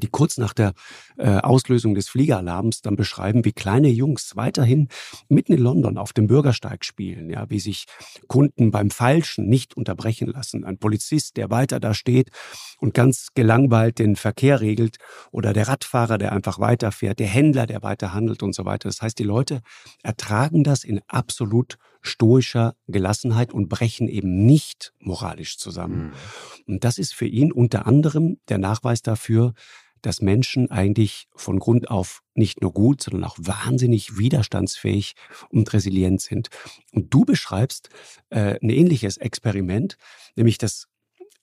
die kurz nach der äh, Auslösung des Fliegeralarms dann beschreiben, wie kleine Jungs weiterhin mitten in London auf dem Bürgersteig spielen, ja, wie sich Kunden beim Falschen nicht unterbrechen lassen. Ein Polizist, der weiter da steht und ganz gelangweilt den Verkehr regelt oder der Radfahrer, der einfach weiterfährt, der Händler, der weiter handelt und so weiter. Das heißt, die Leute ertragen das in absolut stoischer Gelassenheit und brechen eben nicht moralisch zusammen. Mhm. Und das ist für ihn unter anderem der Nachweis dafür, dass Menschen eigentlich von Grund auf nicht nur gut, sondern auch wahnsinnig widerstandsfähig und resilient sind. Und du beschreibst äh, ein ähnliches Experiment, nämlich das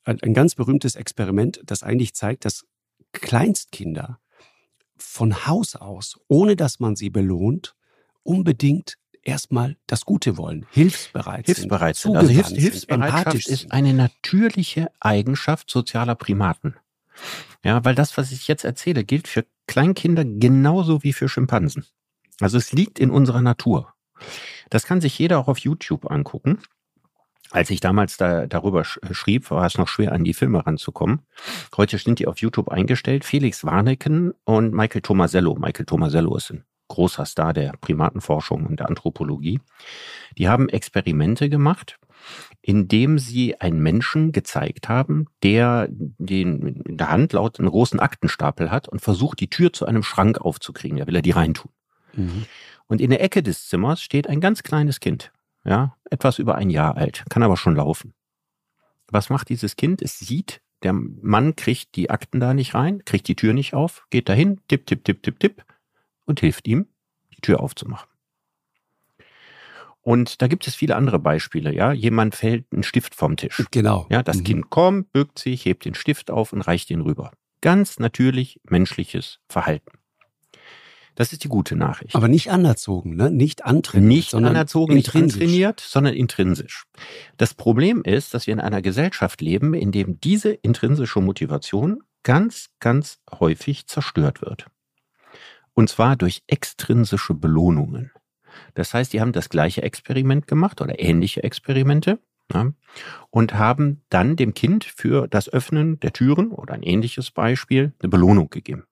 ein, ein ganz berühmtes Experiment, das eigentlich zeigt, dass Kleinstkinder von Haus aus, ohne dass man sie belohnt, unbedingt erstmal das Gute wollen, hilfsbereit, hilfsbereit sind. sind. Also Hilfs Hilfsbereitschaft ist eine natürliche Eigenschaft sozialer Primaten. Ja, weil das, was ich jetzt erzähle, gilt für Kleinkinder genauso wie für Schimpansen. Also es liegt in unserer Natur. Das kann sich jeder auch auf YouTube angucken. Als ich damals da, darüber schrieb, war es noch schwer, an die Filme ranzukommen. Heute sind die auf YouTube eingestellt. Felix Warneken und Michael Tomasello. Michael Tomasello ist ein großer Star der Primatenforschung und der Anthropologie. Die haben Experimente gemacht indem sie einen Menschen gezeigt haben, der den in der Hand laut einen großen Aktenstapel hat und versucht, die Tür zu einem Schrank aufzukriegen. Da will er die reintun. Mhm. Und in der Ecke des Zimmers steht ein ganz kleines Kind, ja, etwas über ein Jahr alt, kann aber schon laufen. Was macht dieses Kind? Es sieht, der Mann kriegt die Akten da nicht rein, kriegt die Tür nicht auf, geht dahin, tipp, tipp, tipp, tipp, tipp und hilft ihm, die Tür aufzumachen. Und da gibt es viele andere Beispiele, ja. Jemand fällt einen Stift vom Tisch. Genau. Ja, das mhm. Kind kommt, bückt sich, hebt den Stift auf und reicht ihn rüber. Ganz natürlich menschliches Verhalten. Das ist die gute Nachricht. Aber nicht anerzogen, ne? Nicht antrainiert. Nicht anerzogen, nicht antrainiert, sondern intrinsisch. Das Problem ist, dass wir in einer Gesellschaft leben, in dem diese intrinsische Motivation ganz, ganz häufig zerstört wird. Und zwar durch extrinsische Belohnungen. Das heißt, die haben das gleiche Experiment gemacht oder ähnliche Experimente ja, und haben dann dem Kind für das Öffnen der Türen oder ein ähnliches Beispiel eine Belohnung gegeben.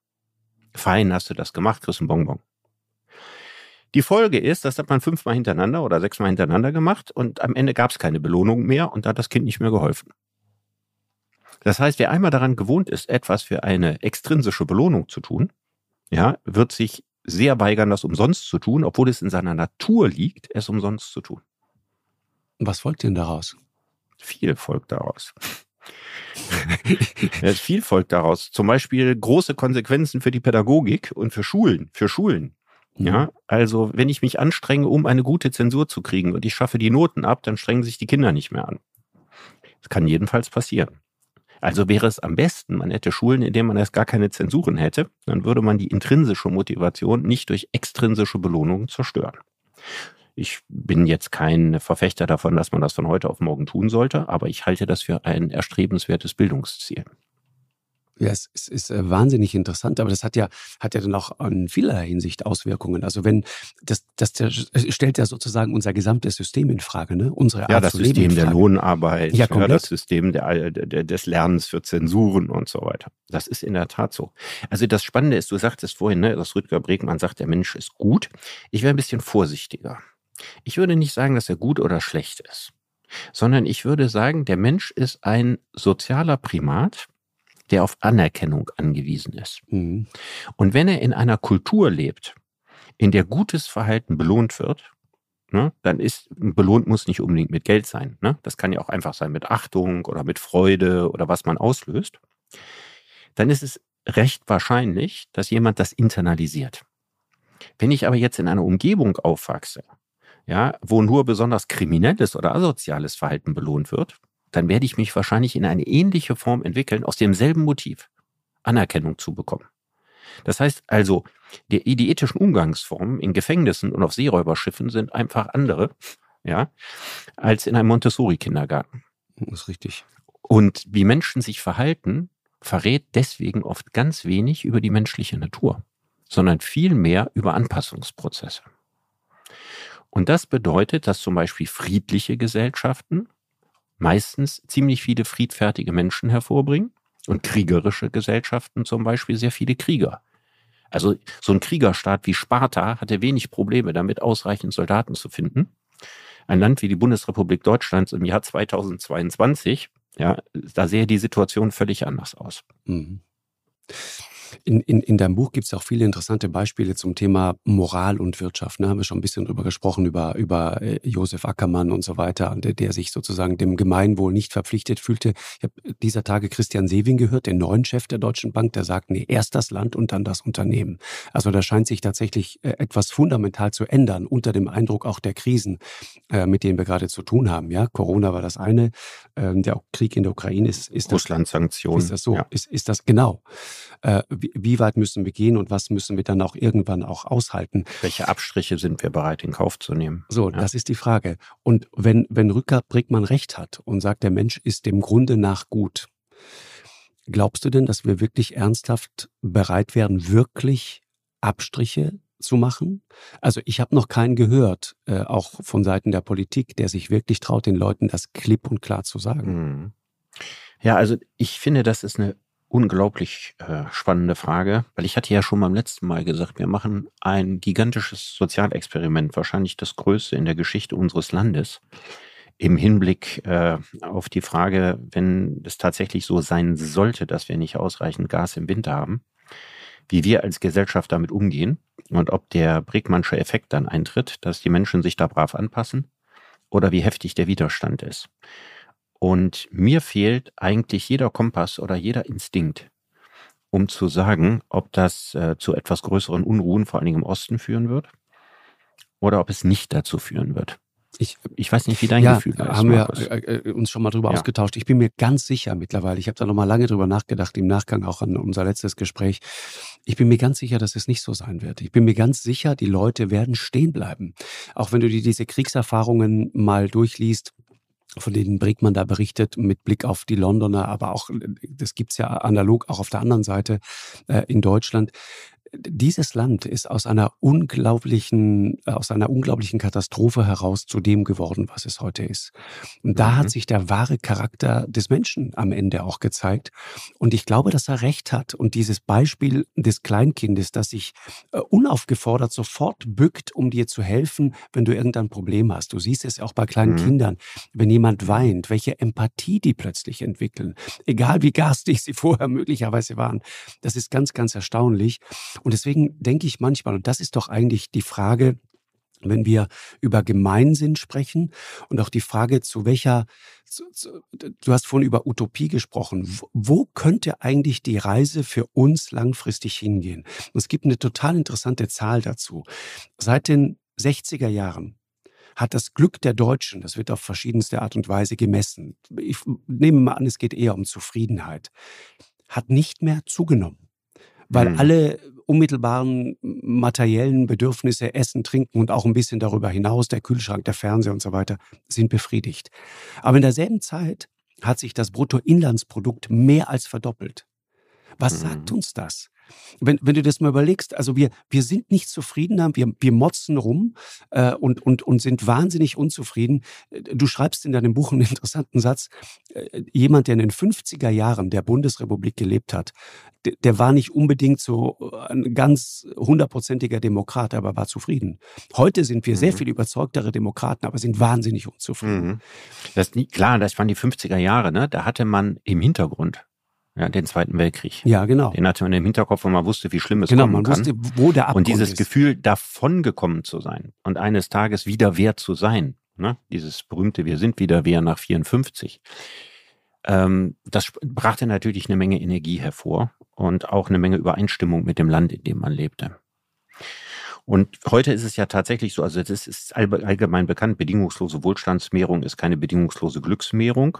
Fein, hast du das gemacht, kriegst einen Bonbon. Die Folge ist, das hat man fünfmal hintereinander oder sechsmal hintereinander gemacht und am Ende gab es keine Belohnung mehr und da hat das Kind nicht mehr geholfen. Das heißt, wer einmal daran gewohnt ist, etwas für eine extrinsische Belohnung zu tun, ja, wird sich sehr weigern, das umsonst zu tun, obwohl es in seiner Natur liegt, es umsonst zu tun. Was folgt denn daraus? Viel folgt daraus. ja, viel folgt daraus. Zum Beispiel große Konsequenzen für die Pädagogik und für Schulen, für Schulen. Ja, mhm. also wenn ich mich anstrenge, um eine gute Zensur zu kriegen und ich schaffe die Noten ab, dann strengen sich die Kinder nicht mehr an. Das kann jedenfalls passieren. Also wäre es am besten, man hätte Schulen, in denen man erst gar keine Zensuren hätte, dann würde man die intrinsische Motivation nicht durch extrinsische Belohnungen zerstören. Ich bin jetzt kein Verfechter davon, dass man das von heute auf morgen tun sollte, aber ich halte das für ein erstrebenswertes Bildungsziel. Ja, es, es ist äh, wahnsinnig interessant, aber das hat ja, hat ja dann auch in vielerlei Hinsicht Auswirkungen. Also wenn, das, das stellt ja sozusagen unser gesamtes System in Frage, ne? Unsere Art Ja, das System der Lohnarbeit, ja, ja, das System der, der, des Lernens für Zensuren und so weiter. Das ist in der Tat so. Also das Spannende ist, du sagtest vorhin, ne, dass Rüdger Bregmann sagt, der Mensch ist gut. Ich wäre ein bisschen vorsichtiger. Ich würde nicht sagen, dass er gut oder schlecht ist, sondern ich würde sagen, der Mensch ist ein sozialer Primat, der auf Anerkennung angewiesen ist. Mhm. Und wenn er in einer Kultur lebt, in der gutes Verhalten belohnt wird, ne, dann ist belohnt muss nicht unbedingt mit Geld sein. Ne? Das kann ja auch einfach sein mit Achtung oder mit Freude oder was man auslöst. Dann ist es recht wahrscheinlich, dass jemand das internalisiert. Wenn ich aber jetzt in einer Umgebung aufwachse, ja, wo nur besonders kriminelles oder asoziales Verhalten belohnt wird, dann werde ich mich wahrscheinlich in eine ähnliche Form entwickeln, aus demselben Motiv, Anerkennung zu bekommen. Das heißt also, die, die ethischen Umgangsformen in Gefängnissen und auf Seeräuberschiffen sind einfach andere, ja, als in einem Montessori-Kindergarten. Das ist richtig. Und wie Menschen sich verhalten, verrät deswegen oft ganz wenig über die menschliche Natur, sondern viel mehr über Anpassungsprozesse. Und das bedeutet, dass zum Beispiel friedliche Gesellschaften meistens ziemlich viele friedfertige Menschen hervorbringen und kriegerische Gesellschaften zum Beispiel sehr viele Krieger. Also so ein Kriegerstaat wie Sparta hatte wenig Probleme damit, ausreichend Soldaten zu finden. Ein Land wie die Bundesrepublik Deutschland im Jahr 2022, ja, da sähe die Situation völlig anders aus. Mhm. In, in, in deinem Buch gibt es auch viele interessante Beispiele zum Thema Moral und Wirtschaft. Ne? Haben wir schon ein bisschen drüber gesprochen, über, über äh, Josef Ackermann und so weiter, der, der sich sozusagen dem Gemeinwohl nicht verpflichtet fühlte. Ich habe dieser Tage Christian Sewing gehört, den neuen Chef der Deutschen Bank, der sagt, nee, erst das Land und dann das Unternehmen. Also da scheint sich tatsächlich äh, etwas fundamental zu ändern unter dem Eindruck auch der Krisen, äh, mit denen wir gerade zu tun haben. Ja, Corona war das eine, äh, der Krieg in der Ukraine ist, ist Russland-Sanktionen. Ist das so? Ja. Ist, ist das genau? Wie, weit müssen wir gehen und was müssen wir dann auch irgendwann auch aushalten? Welche Abstriche sind wir bereit in Kauf zu nehmen? So, ja. das ist die Frage. Und wenn, wenn Rücker Brickmann recht hat und sagt, der Mensch ist dem Grunde nach gut, glaubst du denn, dass wir wirklich ernsthaft bereit wären, wirklich Abstriche zu machen? Also ich habe noch keinen gehört, äh, auch von Seiten der Politik, der sich wirklich traut, den Leuten das klipp und klar zu sagen. Hm. Ja, also ich finde, das ist eine unglaublich äh, spannende Frage, weil ich hatte ja schon beim letzten Mal gesagt, wir machen ein gigantisches Sozialexperiment, wahrscheinlich das größte in der Geschichte unseres Landes, im Hinblick äh, auf die Frage, wenn es tatsächlich so sein sollte, dass wir nicht ausreichend Gas im Winter haben, wie wir als Gesellschaft damit umgehen und ob der Bregmannsche Effekt dann eintritt, dass die Menschen sich da brav anpassen oder wie heftig der Widerstand ist. Und mir fehlt eigentlich jeder Kompass oder jeder Instinkt, um zu sagen, ob das äh, zu etwas größeren Unruhen, vor allen Dingen im Osten, führen wird oder ob es nicht dazu führen wird. Ich, ich weiß nicht, wie dein ja, Gefühl ist. haben wir äh, äh, uns schon mal drüber ja. ausgetauscht. Ich bin mir ganz sicher mittlerweile, ich habe da noch mal lange drüber nachgedacht, im Nachgang auch an unser letztes Gespräch. Ich bin mir ganz sicher, dass es nicht so sein wird. Ich bin mir ganz sicher, die Leute werden stehen bleiben. Auch wenn du dir diese Kriegserfahrungen mal durchliest, von denen Brickmann da berichtet, mit Blick auf die Londoner, aber auch, das gibt's ja analog auch auf der anderen Seite äh, in Deutschland dieses Land ist aus einer unglaublichen, äh, aus einer unglaublichen Katastrophe heraus zu dem geworden, was es heute ist. Und da mhm. hat sich der wahre Charakter des Menschen am Ende auch gezeigt. Und ich glaube, dass er recht hat. Und dieses Beispiel des Kleinkindes, das sich äh, unaufgefordert sofort bückt, um dir zu helfen, wenn du irgendein Problem hast. Du siehst es auch bei kleinen mhm. Kindern, wenn jemand weint, welche Empathie die plötzlich entwickeln. Egal wie garstig sie vorher möglicherweise waren. Das ist ganz, ganz erstaunlich. Und deswegen denke ich manchmal, und das ist doch eigentlich die Frage, wenn wir über Gemeinsinn sprechen und auch die Frage, zu welcher, zu, zu, du hast vorhin über Utopie gesprochen, wo, wo könnte eigentlich die Reise für uns langfristig hingehen? Und es gibt eine total interessante Zahl dazu. Seit den 60er Jahren hat das Glück der Deutschen, das wird auf verschiedenste Art und Weise gemessen, ich nehme mal an, es geht eher um Zufriedenheit, hat nicht mehr zugenommen weil mhm. alle unmittelbaren materiellen Bedürfnisse, Essen, Trinken und auch ein bisschen darüber hinaus, der Kühlschrank, der Fernseher und so weiter, sind befriedigt. Aber in derselben Zeit hat sich das Bruttoinlandsprodukt mehr als verdoppelt. Was mhm. sagt uns das? Wenn, wenn du das mal überlegst, also wir, wir sind nicht zufrieden, wir, wir motzen rum äh, und, und, und sind wahnsinnig unzufrieden. Du schreibst in deinem Buch einen interessanten Satz, äh, jemand, der in den 50er Jahren der Bundesrepublik gelebt hat, der, der war nicht unbedingt so ein ganz hundertprozentiger Demokrat, aber war zufrieden. Heute sind wir mhm. sehr viel überzeugtere Demokraten, aber sind wahnsinnig unzufrieden. Mhm. Das, klar, das waren die 50er Jahre, ne? da hatte man im Hintergrund ja, den Zweiten Weltkrieg. Ja, genau. Den hatte man im Hinterkopf, und man wusste, wie schlimm es genau, kommen kann. Genau, man wusste, wo der Abgrund Und dieses ist. Gefühl, davongekommen zu sein und eines Tages wieder wer zu sein, ne? dieses berühmte Wir sind wieder wer nach 54, ähm, das brachte natürlich eine Menge Energie hervor und auch eine Menge Übereinstimmung mit dem Land, in dem man lebte. Und heute ist es ja tatsächlich so, also das ist allgemein bekannt, bedingungslose Wohlstandsmehrung ist keine bedingungslose Glücksmehrung.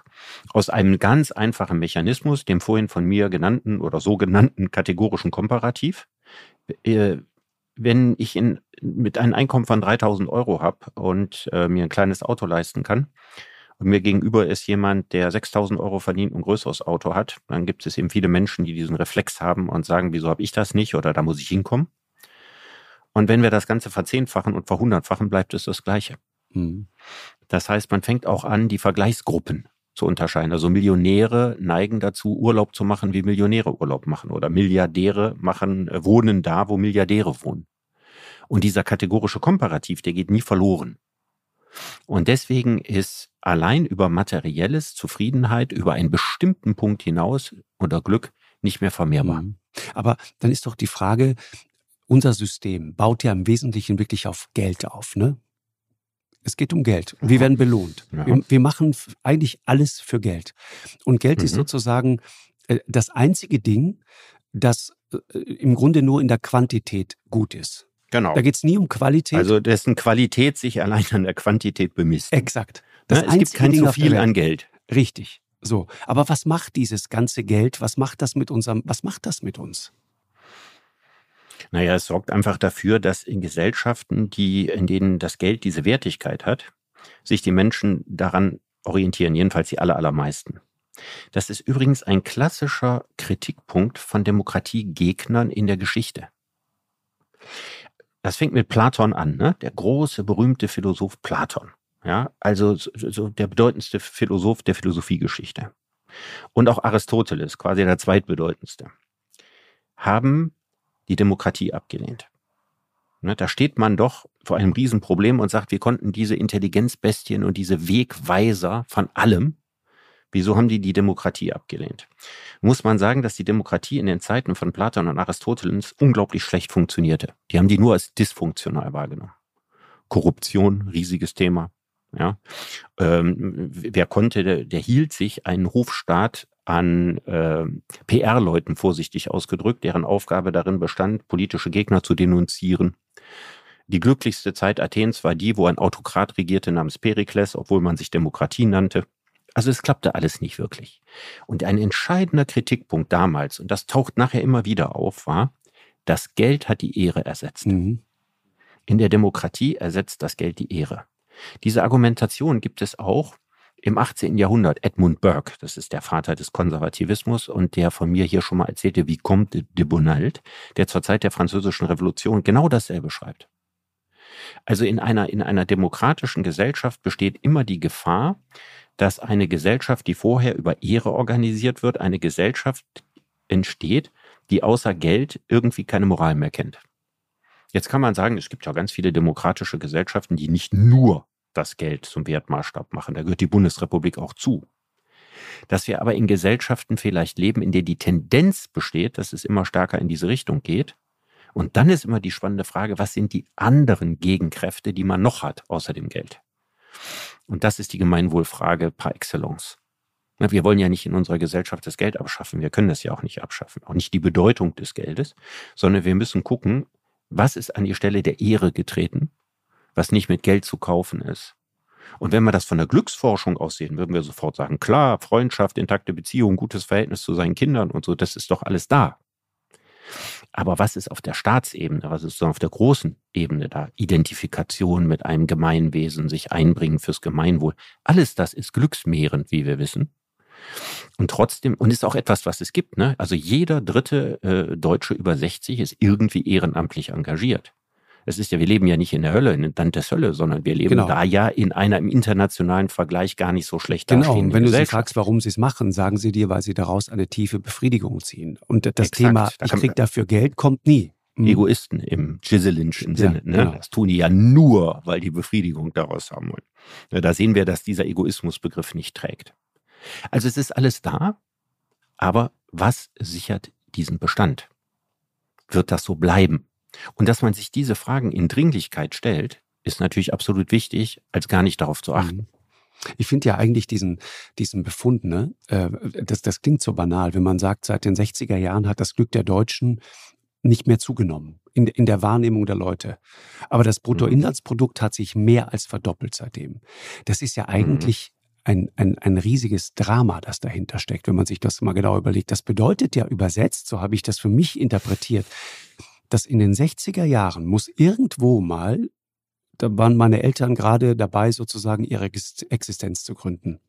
Aus einem ganz einfachen Mechanismus, dem vorhin von mir genannten oder sogenannten kategorischen Komparativ. Äh, wenn ich in, mit einem Einkommen von 3000 Euro habe und äh, mir ein kleines Auto leisten kann, und mir gegenüber ist jemand, der 6000 Euro verdient und ein größeres Auto hat, dann gibt es eben viele Menschen, die diesen Reflex haben und sagen, wieso habe ich das nicht oder da muss ich hinkommen. Und wenn wir das Ganze verzehnfachen und verhundertfachen, bleibt es das Gleiche. Mhm. Das heißt, man fängt auch an, die Vergleichsgruppen zu unterscheiden. Also Millionäre neigen dazu, Urlaub zu machen, wie Millionäre Urlaub machen. Oder Milliardäre machen, äh, wohnen da, wo Milliardäre wohnen. Und dieser kategorische Komparativ, der geht nie verloren. Und deswegen ist allein über materielles Zufriedenheit über einen bestimmten Punkt hinaus oder Glück nicht mehr vermehrbar. Mhm. Aber dann ist doch die Frage, unser System baut ja im Wesentlichen wirklich auf Geld auf, ne? Es geht um Geld. Wir werden belohnt. Ja. Wir, wir, machen eigentlich alles für Geld. Und Geld mhm. ist sozusagen äh, das einzige Ding, das äh, im Grunde nur in der Quantität gut ist. Genau. Da geht es nie um Qualität. Also dessen Qualität sich allein an der Quantität bemisst. Exakt. Das ne? Es gibt kein Ding zu viel an Geld. Richtig. So. Aber was macht dieses ganze Geld? Was macht das mit unserem, was macht das mit uns? Naja, es sorgt einfach dafür, dass in Gesellschaften, die, in denen das Geld diese Wertigkeit hat, sich die Menschen daran orientieren, jedenfalls die aller, allermeisten. Das ist übrigens ein klassischer Kritikpunkt von Demokratiegegnern in der Geschichte. Das fängt mit Platon an, ne? der große, berühmte Philosoph Platon. Ja, also so der bedeutendste Philosoph der Philosophiegeschichte. Und auch Aristoteles, quasi der zweitbedeutendste, haben die Demokratie abgelehnt. Ne, da steht man doch vor einem Riesenproblem und sagt, wir konnten diese Intelligenzbestien und diese Wegweiser von allem, wieso haben die die Demokratie abgelehnt? Muss man sagen, dass die Demokratie in den Zeiten von Platon und Aristoteles unglaublich schlecht funktionierte. Die haben die nur als dysfunktional wahrgenommen. Korruption, riesiges Thema. Ja, ähm, wer konnte, der, der hielt sich einen Hofstaat an äh, PR-Leuten vorsichtig ausgedrückt, deren Aufgabe darin bestand, politische Gegner zu denunzieren. Die glücklichste Zeit Athens war die, wo ein Autokrat regierte namens Perikles, obwohl man sich Demokratie nannte. Also es klappte alles nicht wirklich. Und ein entscheidender Kritikpunkt damals, und das taucht nachher immer wieder auf, war, das Geld hat die Ehre ersetzt. Mhm. In der Demokratie ersetzt das Geld die Ehre. Diese Argumentation gibt es auch im 18. Jahrhundert. Edmund Burke, das ist der Vater des Konservativismus und der von mir hier schon mal erzählte Vicomte de Bonald, der zur Zeit der Französischen Revolution genau dasselbe schreibt. Also in einer, in einer demokratischen Gesellschaft besteht immer die Gefahr, dass eine Gesellschaft, die vorher über Ehre organisiert wird, eine Gesellschaft entsteht, die außer Geld irgendwie keine Moral mehr kennt. Jetzt kann man sagen, es gibt ja ganz viele demokratische Gesellschaften, die nicht nur das Geld zum Wertmaßstab machen. Da gehört die Bundesrepublik auch zu. Dass wir aber in Gesellschaften vielleicht leben, in denen die Tendenz besteht, dass es immer stärker in diese Richtung geht. Und dann ist immer die spannende Frage, was sind die anderen Gegenkräfte, die man noch hat, außer dem Geld? Und das ist die Gemeinwohlfrage par excellence. Wir wollen ja nicht in unserer Gesellschaft das Geld abschaffen. Wir können das ja auch nicht abschaffen. Auch nicht die Bedeutung des Geldes, sondern wir müssen gucken, was ist an die Stelle der Ehre getreten, was nicht mit Geld zu kaufen ist. Und wenn wir das von der Glücksforschung aussehen, würden wir sofort sagen, klar, Freundschaft, intakte Beziehung, gutes Verhältnis zu seinen Kindern und so, das ist doch alles da. Aber was ist auf der Staatsebene, was ist auf der großen Ebene da? Identifikation mit einem Gemeinwesen, sich einbringen fürs Gemeinwohl. Alles das ist glücksmehrend, wie wir wissen. Und trotzdem, und ist auch etwas, was es gibt, ne? Also jeder dritte äh, Deutsche über 60 ist irgendwie ehrenamtlich engagiert. Es ist ja, wir leben ja nicht in der Hölle, in Dantes Hölle, sondern wir leben genau. da ja in einer im internationalen Vergleich gar nicht so schlecht Genau, und wenn du sie fragst, warum sie es machen, sagen sie dir, weil sie daraus eine tiefe Befriedigung ziehen. Und das Exakt. Thema, ich krieg dafür Geld, kommt nie. Mhm. Egoisten im Giselinschen Sinne. Ja, ne? Genau. Das tun die ja nur, weil die Befriedigung daraus haben wollen. Da sehen wir, dass dieser Egoismusbegriff nicht trägt. Also es ist alles da, aber was sichert diesen Bestand? Wird das so bleiben? Und dass man sich diese Fragen in Dringlichkeit stellt, ist natürlich absolut wichtig, als gar nicht darauf zu achten. Mhm. Ich finde ja eigentlich diesen, diesen Befund, ne, äh, das, das klingt so banal, wenn man sagt, seit den 60er Jahren hat das Glück der Deutschen nicht mehr zugenommen in, in der Wahrnehmung der Leute. Aber das Bruttoinlandsprodukt hat sich mehr als verdoppelt seitdem. Das ist ja Mhm. eigentlich ein, ein, ein riesiges Drama, das dahinter steckt, wenn man sich das mal genau überlegt. Das bedeutet ja übersetzt, so habe ich das für mich interpretiert, dass in den 60er Jahren muss irgendwo mal, da waren meine Eltern gerade dabei, sozusagen ihre Ex- Existenz zu gründen,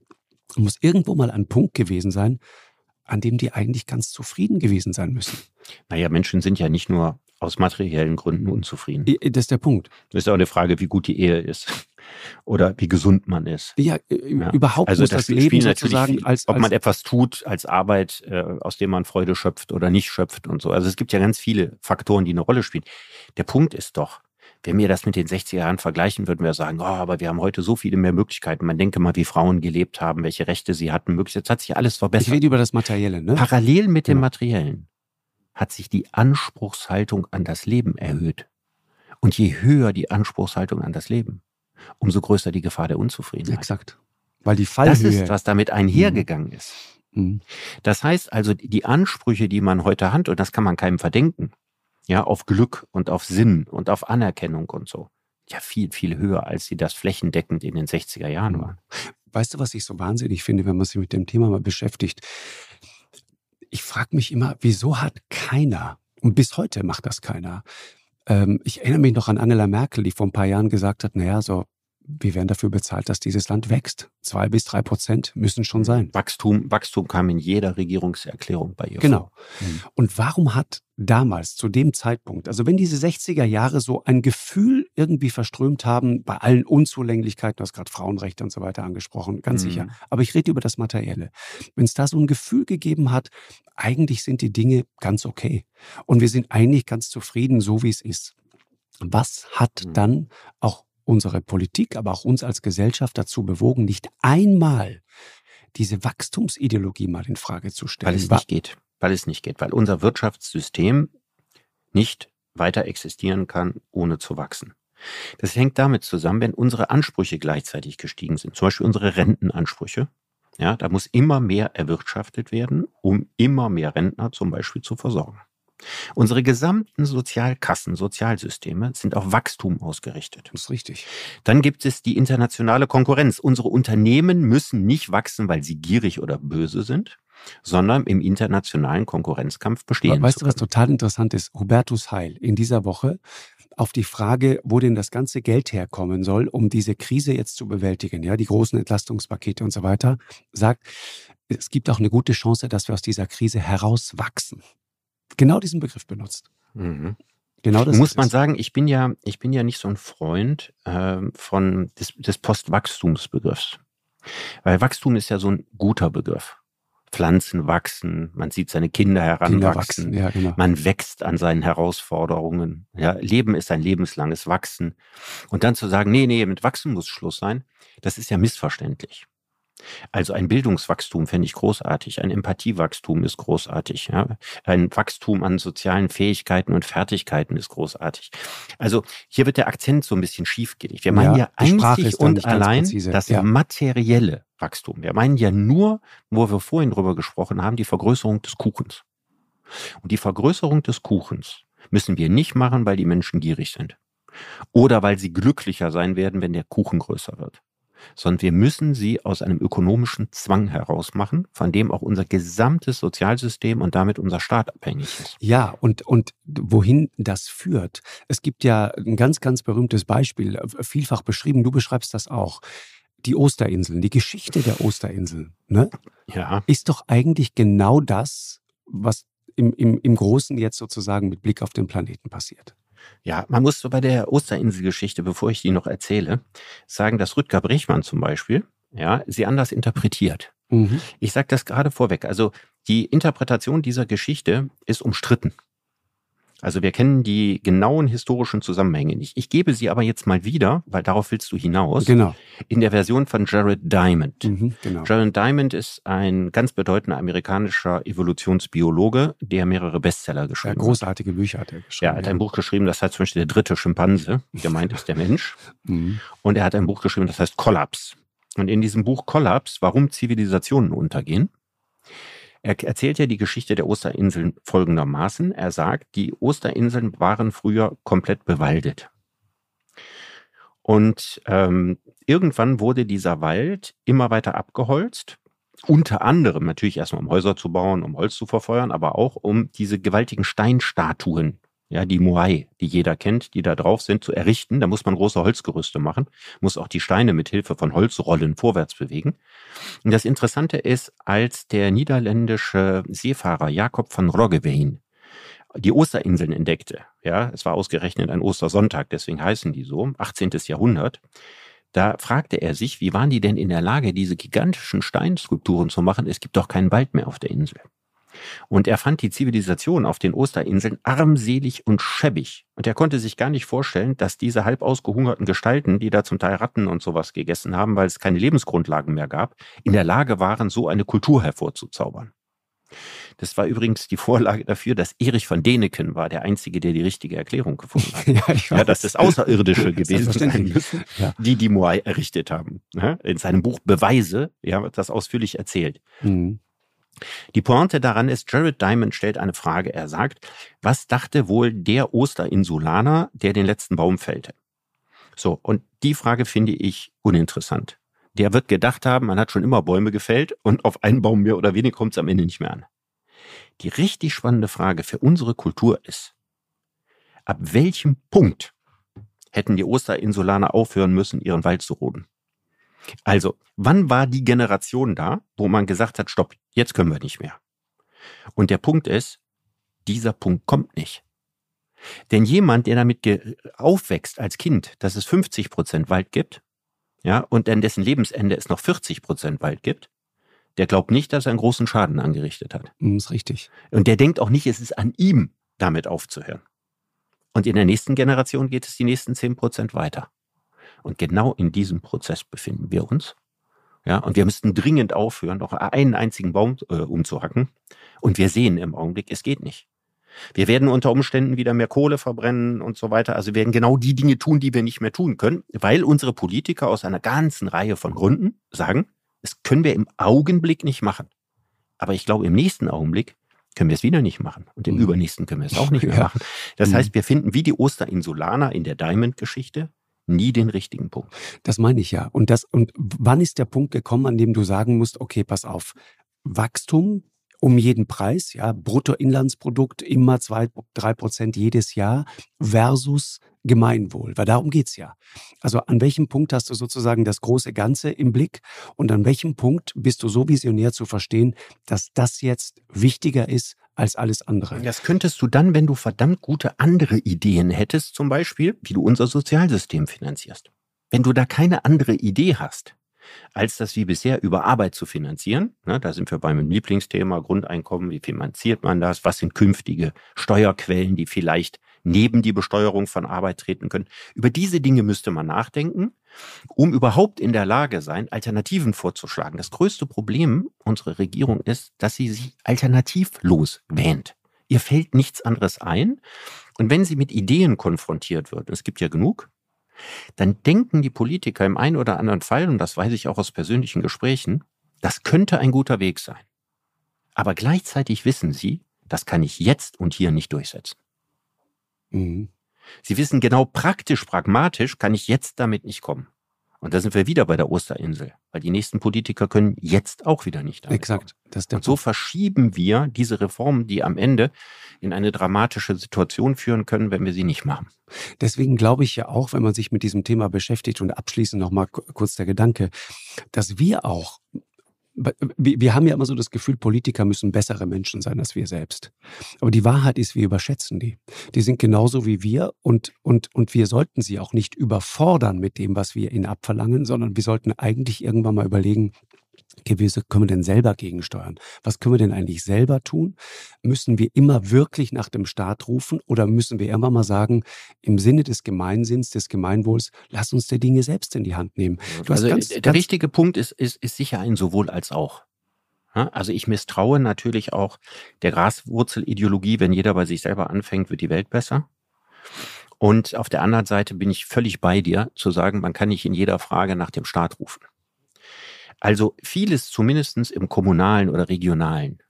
muss irgendwo mal ein Punkt gewesen sein, an dem die eigentlich ganz zufrieden gewesen sein müssen. Naja, Menschen sind ja nicht nur aus materiellen Gründen unzufrieden. Das ist der Punkt. Das ist auch eine Frage, wie gut die Ehe ist oder wie gesund man ist. Ja, Ja. überhaupt Also muss das das Leben sozusagen viel, als, ob als man etwas tut als Arbeit, äh, aus dem man Freude schöpft oder nicht schöpft und so. Also es gibt ja ganz viele Faktoren, die eine Rolle spielen. Der Punkt ist doch, wenn wir das mit den 60er Jahren vergleichen, würden wir sagen, oh, aber wir haben heute so viele mehr Möglichkeiten. Man denke mal, wie Frauen gelebt haben, welche Rechte sie hatten. Jetzt hat sich alles ich verbessert. rede über das Materielle, ne? Parallel mit dem Genau. Materiellen hat sich die Anspruchshaltung an das Leben erhöht. Und je höher die Anspruchshaltung an das Leben, umso größer die Gefahr der Unzufriedenheit. Exakt. Weil die Das Fallhöhe. ist, was damit einhergegangen ist. Mhm. Das heißt also, die Ansprüche, die man heute hat, und das kann man keinem verdenken, ja, auf Glück und auf Sinn und auf Anerkennung und so, ja, viel, viel höher, als sie das flächendeckend in den 60er Jahren Mhm. waren. Weißt du, was ich so wahnsinnig finde, wenn man sich mit dem Thema mal beschäftigt? Ich frage mich immer, wieso hat keiner, und bis heute macht das keiner, ähm, ich erinnere mich noch an Angela Merkel, die vor ein paar Jahren gesagt hat, naja, so, wir werden dafür bezahlt, dass dieses Land wächst. Zwei bis drei Prozent müssen schon sein. Wachstum, Wachstum kam in jeder Regierungserklärung bei ihr Genau. Mhm. Und warum hat damals, zu dem Zeitpunkt, also wenn diese 60er Jahre so ein Gefühl irgendwie verströmt haben, bei allen Unzulänglichkeiten, du hast gerade Frauenrechte und so weiter angesprochen, ganz Mhm. sicher, aber ich rede über das Materielle. Wenn es da so ein Gefühl gegeben hat, eigentlich sind die Dinge ganz okay und wir sind eigentlich ganz zufrieden, so wie es ist. Was hat Mhm. dann auch unsere Politik, aber auch uns als Gesellschaft dazu bewogen, nicht einmal diese Wachstumsideologie mal in Frage zu stellen? Weil es nicht geht. Weil es nicht geht. Weil unser Wirtschaftssystem nicht weiter existieren kann, ohne zu wachsen. Das hängt damit zusammen, wenn unsere Ansprüche gleichzeitig gestiegen sind. Zum Beispiel unsere Rentenansprüche. Ja, da muss immer mehr erwirtschaftet werden, um immer mehr Rentner zum Beispiel zu versorgen. Unsere gesamten Sozialkassen, Sozialsysteme sind auf Wachstum ausgerichtet. Das ist richtig. Dann gibt es die internationale Konkurrenz. Unsere Unternehmen müssen nicht wachsen, weil sie gierig oder böse sind, sondern im internationalen Konkurrenzkampf bestehen. weißt zu du, was total interessant ist? Hubertus Heil in dieser Woche auf die Frage, wo denn das ganze Geld herkommen soll, um diese Krise jetzt zu bewältigen, ja, die großen Entlastungspakete und so weiter, sagt, es gibt auch eine gute Chance, dass wir aus dieser Krise herauswachsen. Genau diesen Begriff benutzt. Mhm. Genau das Muss man es. sagen, ich bin ja, ich bin ja nicht so ein Freund ähm, von des, des Postwachstumsbegriffs. Weil Wachstum ist ja so ein guter Begriff. Pflanzen wachsen, man sieht seine Kinder Kinder heranwachsen, wachsen, ja, genau. Man wächst an seinen Herausforderungen. Ja, Leben ist ein lebenslanges Wachsen. Und dann zu sagen, nee, nee, mit Wachsen muss Schluss sein, das ist ja missverständlich. Also ein Bildungswachstum fände ich großartig, ein Empathiewachstum ist großartig, ja? ein Wachstum an sozialen Fähigkeiten und Fertigkeiten ist großartig. Also hier wird der Akzent so ein bisschen schief gelegt. Wir meinen Ja, ja, einzig und allein das ja. materielle Wachstum. Wir meinen ja nur, wo wir vorhin drüber gesprochen haben, die Vergrößerung des Kuchens. Und die Vergrößerung des Kuchens müssen wir nicht machen, weil die Menschen gierig sind. Oder weil sie glücklicher sein werden, wenn der Kuchen größer wird. Sondern wir müssen sie aus einem ökonomischen Zwang heraus machen, von dem auch unser gesamtes Sozialsystem und damit unser Staat abhängig ist. Ja, und, und wohin das führt. Es gibt ja ein ganz, ganz berühmtes Beispiel, vielfach beschrieben, du beschreibst das auch. Die Osterinseln, die Geschichte der Osterinseln, ne, Ja. ist doch eigentlich genau das, was im, im, im Großen jetzt sozusagen mit Blick auf den Planeten passiert. Ja, man muss so bei der Osterinselgeschichte, bevor ich die noch erzähle, sagen, dass Rüdger Brechmann zum Beispiel, ja, sie anders interpretiert. Mhm. Ich sage das gerade vorweg. Also die Interpretation dieser Geschichte ist umstritten. Also wir kennen die genauen historischen Zusammenhänge nicht. Ich gebe sie aber jetzt mal wieder, weil darauf willst du hinaus, Genau. in der Version von Jared Diamond. Mhm, genau. Jared Diamond ist ein ganz bedeutender amerikanischer Evolutionsbiologe, der mehrere Bestseller Ja, geschrieben hat. großartige Bücher hat er Ja, geschrieben. er hat ein Buch geschrieben, das heißt zum Beispiel der dritte Schimpanse, gemeint ist der Mensch. Mhm. Und er hat ein Buch geschrieben, das heißt Kollaps. Und in diesem Buch Kollaps, warum Zivilisationen untergehen, Er erzählt ja die Geschichte der Osterinseln folgendermaßen. Er sagt, die Osterinseln waren früher komplett bewaldet. Und ähm, irgendwann wurde dieser Wald immer weiter abgeholzt. Unter anderem natürlich erstmal, um Häuser zu bauen, um Holz zu verfeuern, aber auch um diese gewaltigen Steinstatuen, ja, die Moai, die jeder kennt, die da drauf sind, zu errichten. Da muss man große Holzgerüste machen, muss auch die Steine mit Hilfe von Holzrollen vorwärts bewegen. Und das Interessante ist, als der niederländische Seefahrer Jakob van Roggeveen die Osterinseln entdeckte. Ja, es war ausgerechnet ein Ostersonntag, deswegen heißen die so, 18. Jahrhundert. Da fragte er sich, wie waren die denn in der Lage, diese gigantischen Steinskulpturen zu machen? Es gibt doch keinen Wald mehr auf der Insel. Und er fand die Zivilisation auf den Osterinseln armselig und schäbig. Und er konnte sich gar nicht vorstellen, dass diese halb ausgehungerten Gestalten, die da zum Teil Ratten und sowas gegessen haben, weil es keine Lebensgrundlagen mehr gab, in der Lage waren, so eine Kultur hervorzuzaubern. Das war übrigens die Vorlage dafür, dass Erich von Deneken war der Einzige, der die richtige Erklärung gefunden hat. ja, ich ja, dass das Außerirdische gewesen sein müssen, ja. die die Moai errichtet haben. In seinem Buch Beweise, ja, wird das ausführlich erzählt. Mhm. Die Pointe daran ist, Jared Diamond stellt eine Frage. Er sagt, was dachte wohl der Osterinsulaner, der den letzten Baum fällte? So, und die Frage finde ich uninteressant. Der wird gedacht haben, man hat schon immer Bäume gefällt und auf einen Baum mehr oder weniger kommt es am Ende nicht mehr an. Die richtig spannende Frage für unsere Kultur ist, ab welchem Punkt hätten die Osterinsulaner aufhören müssen, ihren Wald zu roden? Also, wann war die Generation da, wo man gesagt hat, stopp, jetzt können wir nicht mehr? Und der Punkt ist, dieser Punkt kommt nicht. Denn jemand, der damit aufwächst als Kind, dass es 50 Prozent Wald gibt, ja, und an dessen Lebensende es noch 40 Prozent Wald gibt, der glaubt nicht, dass er einen großen Schaden angerichtet hat. Das mm, ist richtig. Und der denkt auch nicht, es ist an ihm, damit aufzuhören. Und in der nächsten Generation geht es die nächsten 10 Prozent weiter. Und genau in diesem Prozess befinden wir uns. Ja, und wir müssten dringend aufhören, noch einen einzigen Baum äh, umzuhacken. Und wir sehen im Augenblick, es geht nicht. Wir werden unter Umständen wieder mehr Kohle verbrennen und so weiter. Also werden genau die Dinge tun, die wir nicht mehr tun können, weil unsere Politiker aus einer ganzen Reihe von Gründen sagen, das können wir im Augenblick nicht machen. Aber ich glaube, im nächsten Augenblick können wir es wieder nicht machen. Und im mhm. übernächsten können wir es auch nicht mehr ja. machen. Das mhm. heißt, wir finden wie die Osterinsulaner in der Diamond-Geschichte nie den richtigen Punkt. Das meine ich ja. Und das, und wann ist der Punkt gekommen, an dem du sagen musst, okay, pass auf, Wachstum um jeden Preis, ja, Bruttoinlandsprodukt immer zwei, drei Prozent jedes Jahr versus Gemeinwohl, weil darum geht's ja. Also an welchem Punkt hast du sozusagen das große Ganze im Blick und an welchem Punkt bist du so visionär zu verstehen, dass das jetzt wichtiger ist als alles andere. Das könntest du dann, wenn du verdammt gute andere Ideen hättest, zum Beispiel, wie du unser Sozialsystem finanzierst. Wenn du da keine andere Idee hast, als das wie bisher über Arbeit zu finanzieren. Ne, da sind wir beim Lieblingsthema Grundeinkommen. Wie finanziert man das? Was sind künftige Steuerquellen, die vielleicht neben die Besteuerung von Arbeit treten können? Über diese Dinge müsste man nachdenken, um überhaupt in der Lage sein, Alternativen vorzuschlagen. Das größte Problem unserer Regierung ist, dass sie sich alternativlos wähnt. Ihr fällt nichts anderes ein. Und wenn sie mit Ideen konfrontiert wird, es gibt ja genug, dann denken die Politiker im einen oder anderen Fall, und das weiß ich auch aus persönlichen Gesprächen, das könnte ein guter Weg sein. Aber gleichzeitig wissen sie, das kann ich jetzt und hier nicht durchsetzen. Mhm. Sie wissen genau praktisch, pragmatisch kann ich jetzt damit nicht kommen. Und da sind wir wieder bei der Osterinsel, weil die nächsten Politiker können jetzt auch wieder nicht Exakt. Das und so verschieben wir diese Reformen, die am Ende in eine dramatische Situation führen können, wenn wir sie nicht machen. Deswegen glaube ich ja auch, wenn man sich mit diesem Thema beschäftigt und abschließend noch mal kurz der Gedanke, dass wir auch wir haben ja immer so das Gefühl, Politiker müssen bessere Menschen sein als wir selbst. Aber die Wahrheit ist, wir überschätzen die. Die sind genauso wie wir und, und, und wir sollten sie auch nicht überfordern mit dem, was wir ihnen abverlangen, sondern wir sollten eigentlich irgendwann mal überlegen, gewisse können wir denn selber gegensteuern? Was können wir denn eigentlich selber tun? Müssen wir immer wirklich nach dem Staat rufen oder müssen wir immer mal sagen, im Sinne des Gemeinsinns, des Gemeinwohls, lass uns die Dinge selbst in die Hand nehmen? also ganz, der ganz richtige Punkt ist, ist, ist sicher ein sowohl als auch. Also ich misstraue natürlich auch der Graswurzelideologie, wenn jeder bei sich selber anfängt, wird die Welt besser. Und auf der anderen Seite bin ich völlig bei dir, zu sagen, man kann nicht in jeder Frage nach dem Staat rufen. Also vieles zumindestens im kommunalen oder regionalen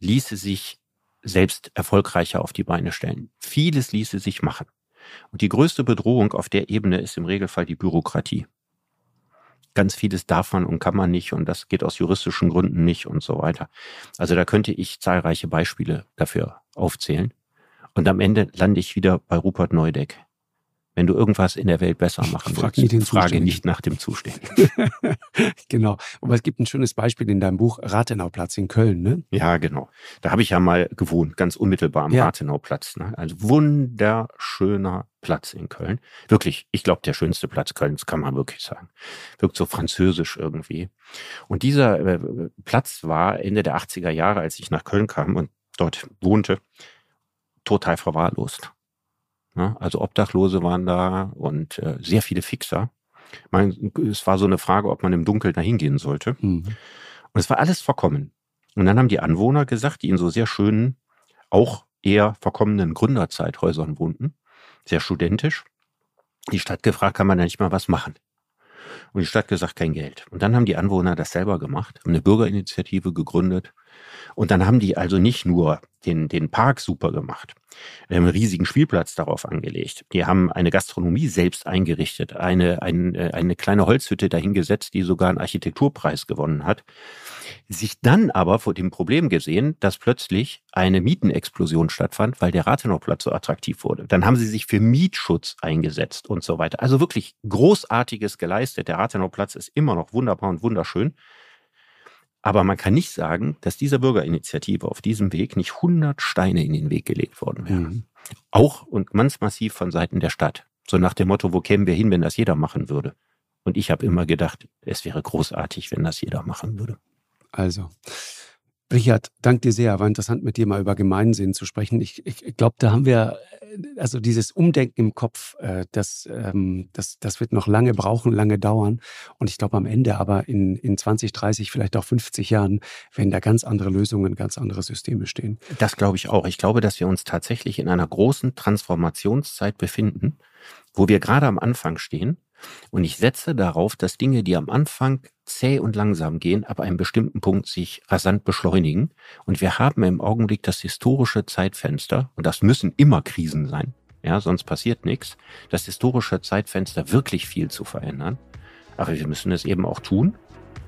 ließe sich selbst erfolgreicher auf die Beine stellen. Vieles ließe sich machen. Und die größte Bedrohung auf der Ebene ist im Regelfall die Bürokratie. Ganz vieles darf man und kann man nicht und das geht aus juristischen Gründen nicht und so weiter. Also da könnte ich zahlreiche Beispiele dafür aufzählen. Und am Ende lande ich wieder bei Rupert Neudeck. Wenn du irgendwas in der Welt besser machen Frag willst, nicht frage nicht nach dem Zuständigen. genau. Aber es gibt ein schönes Beispiel in deinem Buch Rathenauplatz in Köln, ne? Ja, genau. Da habe ich ja mal gewohnt, ganz unmittelbar am Ja. Rathenauplatz. Ne? Also wunderschöner Platz in Köln. Wirklich, ich glaube, der schönste Platz Kölns, kann man wirklich sagen. Wirkt so französisch irgendwie. Und dieser äh, Platz war Ende der 80er Jahre, als ich nach Köln kam und dort wohnte, total verwahrlost. Ne? Also Obdachlose waren da und äh, sehr viele Fixer. Man, es war so eine Frage, ob man im Dunkeln da hingehen sollte. Mhm. Und es war alles verkommen. Und dann haben die Anwohner gesagt, die in so sehr schönen, auch eher verkommenen Gründerzeithäusern wohnten, sehr studentisch, die Stadt gefragt, kann man da nicht mal was machen? Und die Stadt gesagt, kein Geld. Und dann haben die Anwohner das selber gemacht, haben eine Bürgerinitiative gegründet. Und dann haben die also nicht nur den, den Park super gemacht, wir haben einen riesigen Spielplatz darauf angelegt. Die haben eine Gastronomie selbst eingerichtet, eine, ein, äh, eine kleine Holzhütte dahingesetzt, die sogar einen Architekturpreis gewonnen hat. Sich dann aber vor dem Problem gesehen, dass plötzlich eine Mietenexplosion stattfand, weil der Rathenauplatz so attraktiv wurde. Dann haben sie sich für Mietschutz eingesetzt und so weiter. Also wirklich Großartiges geleistet. Der Rathenauplatz ist immer noch wunderbar und wunderschön. Aber man kann nicht sagen, dass dieser Bürgerinitiative auf diesem Weg nicht 100 Steine in den Weg gelegt worden wären. Mhm. Auch und ganz massiv von Seiten der Stadt. So nach dem Motto, wo kämen wir hin, wenn das jeder machen würde? Und ich habe immer gedacht, es wäre großartig, wenn das jeder machen würde. Also, Richard, danke dir sehr. War interessant, mit dir mal über Gemeinsinn zu sprechen. Ich, ich glaube, da haben wir, äh, also dieses Umdenken im Kopf, äh, das, ähm, das, das wird noch lange brauchen, lange dauern. Und ich glaube, am Ende aber in, in 20, 30, vielleicht auch 50 Jahren werden da ganz andere Lösungen, ganz andere Systeme stehen. Das glaube ich auch. Ich glaube, dass wir uns tatsächlich in einer großen Transformationszeit befinden, wo wir gerade am Anfang stehen. Und ich setze darauf, dass Dinge, die am Anfang zäh und langsam gehen, ab einem bestimmten Punkt sich rasant beschleunigen. Und wir haben im Augenblick das historische Zeitfenster, und das müssen immer Krisen sein, ja, sonst passiert nichts, das historische Zeitfenster wirklich viel zu verändern. Aber wir müssen es eben auch tun.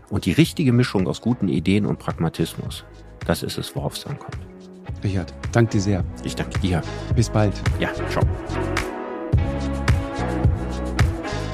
Und die richtige Mischung aus guten Ideen und Pragmatismus, das ist es, worauf es ankommt. Richard, danke dir sehr. Ich danke dir. Bis bald. Ja, ciao.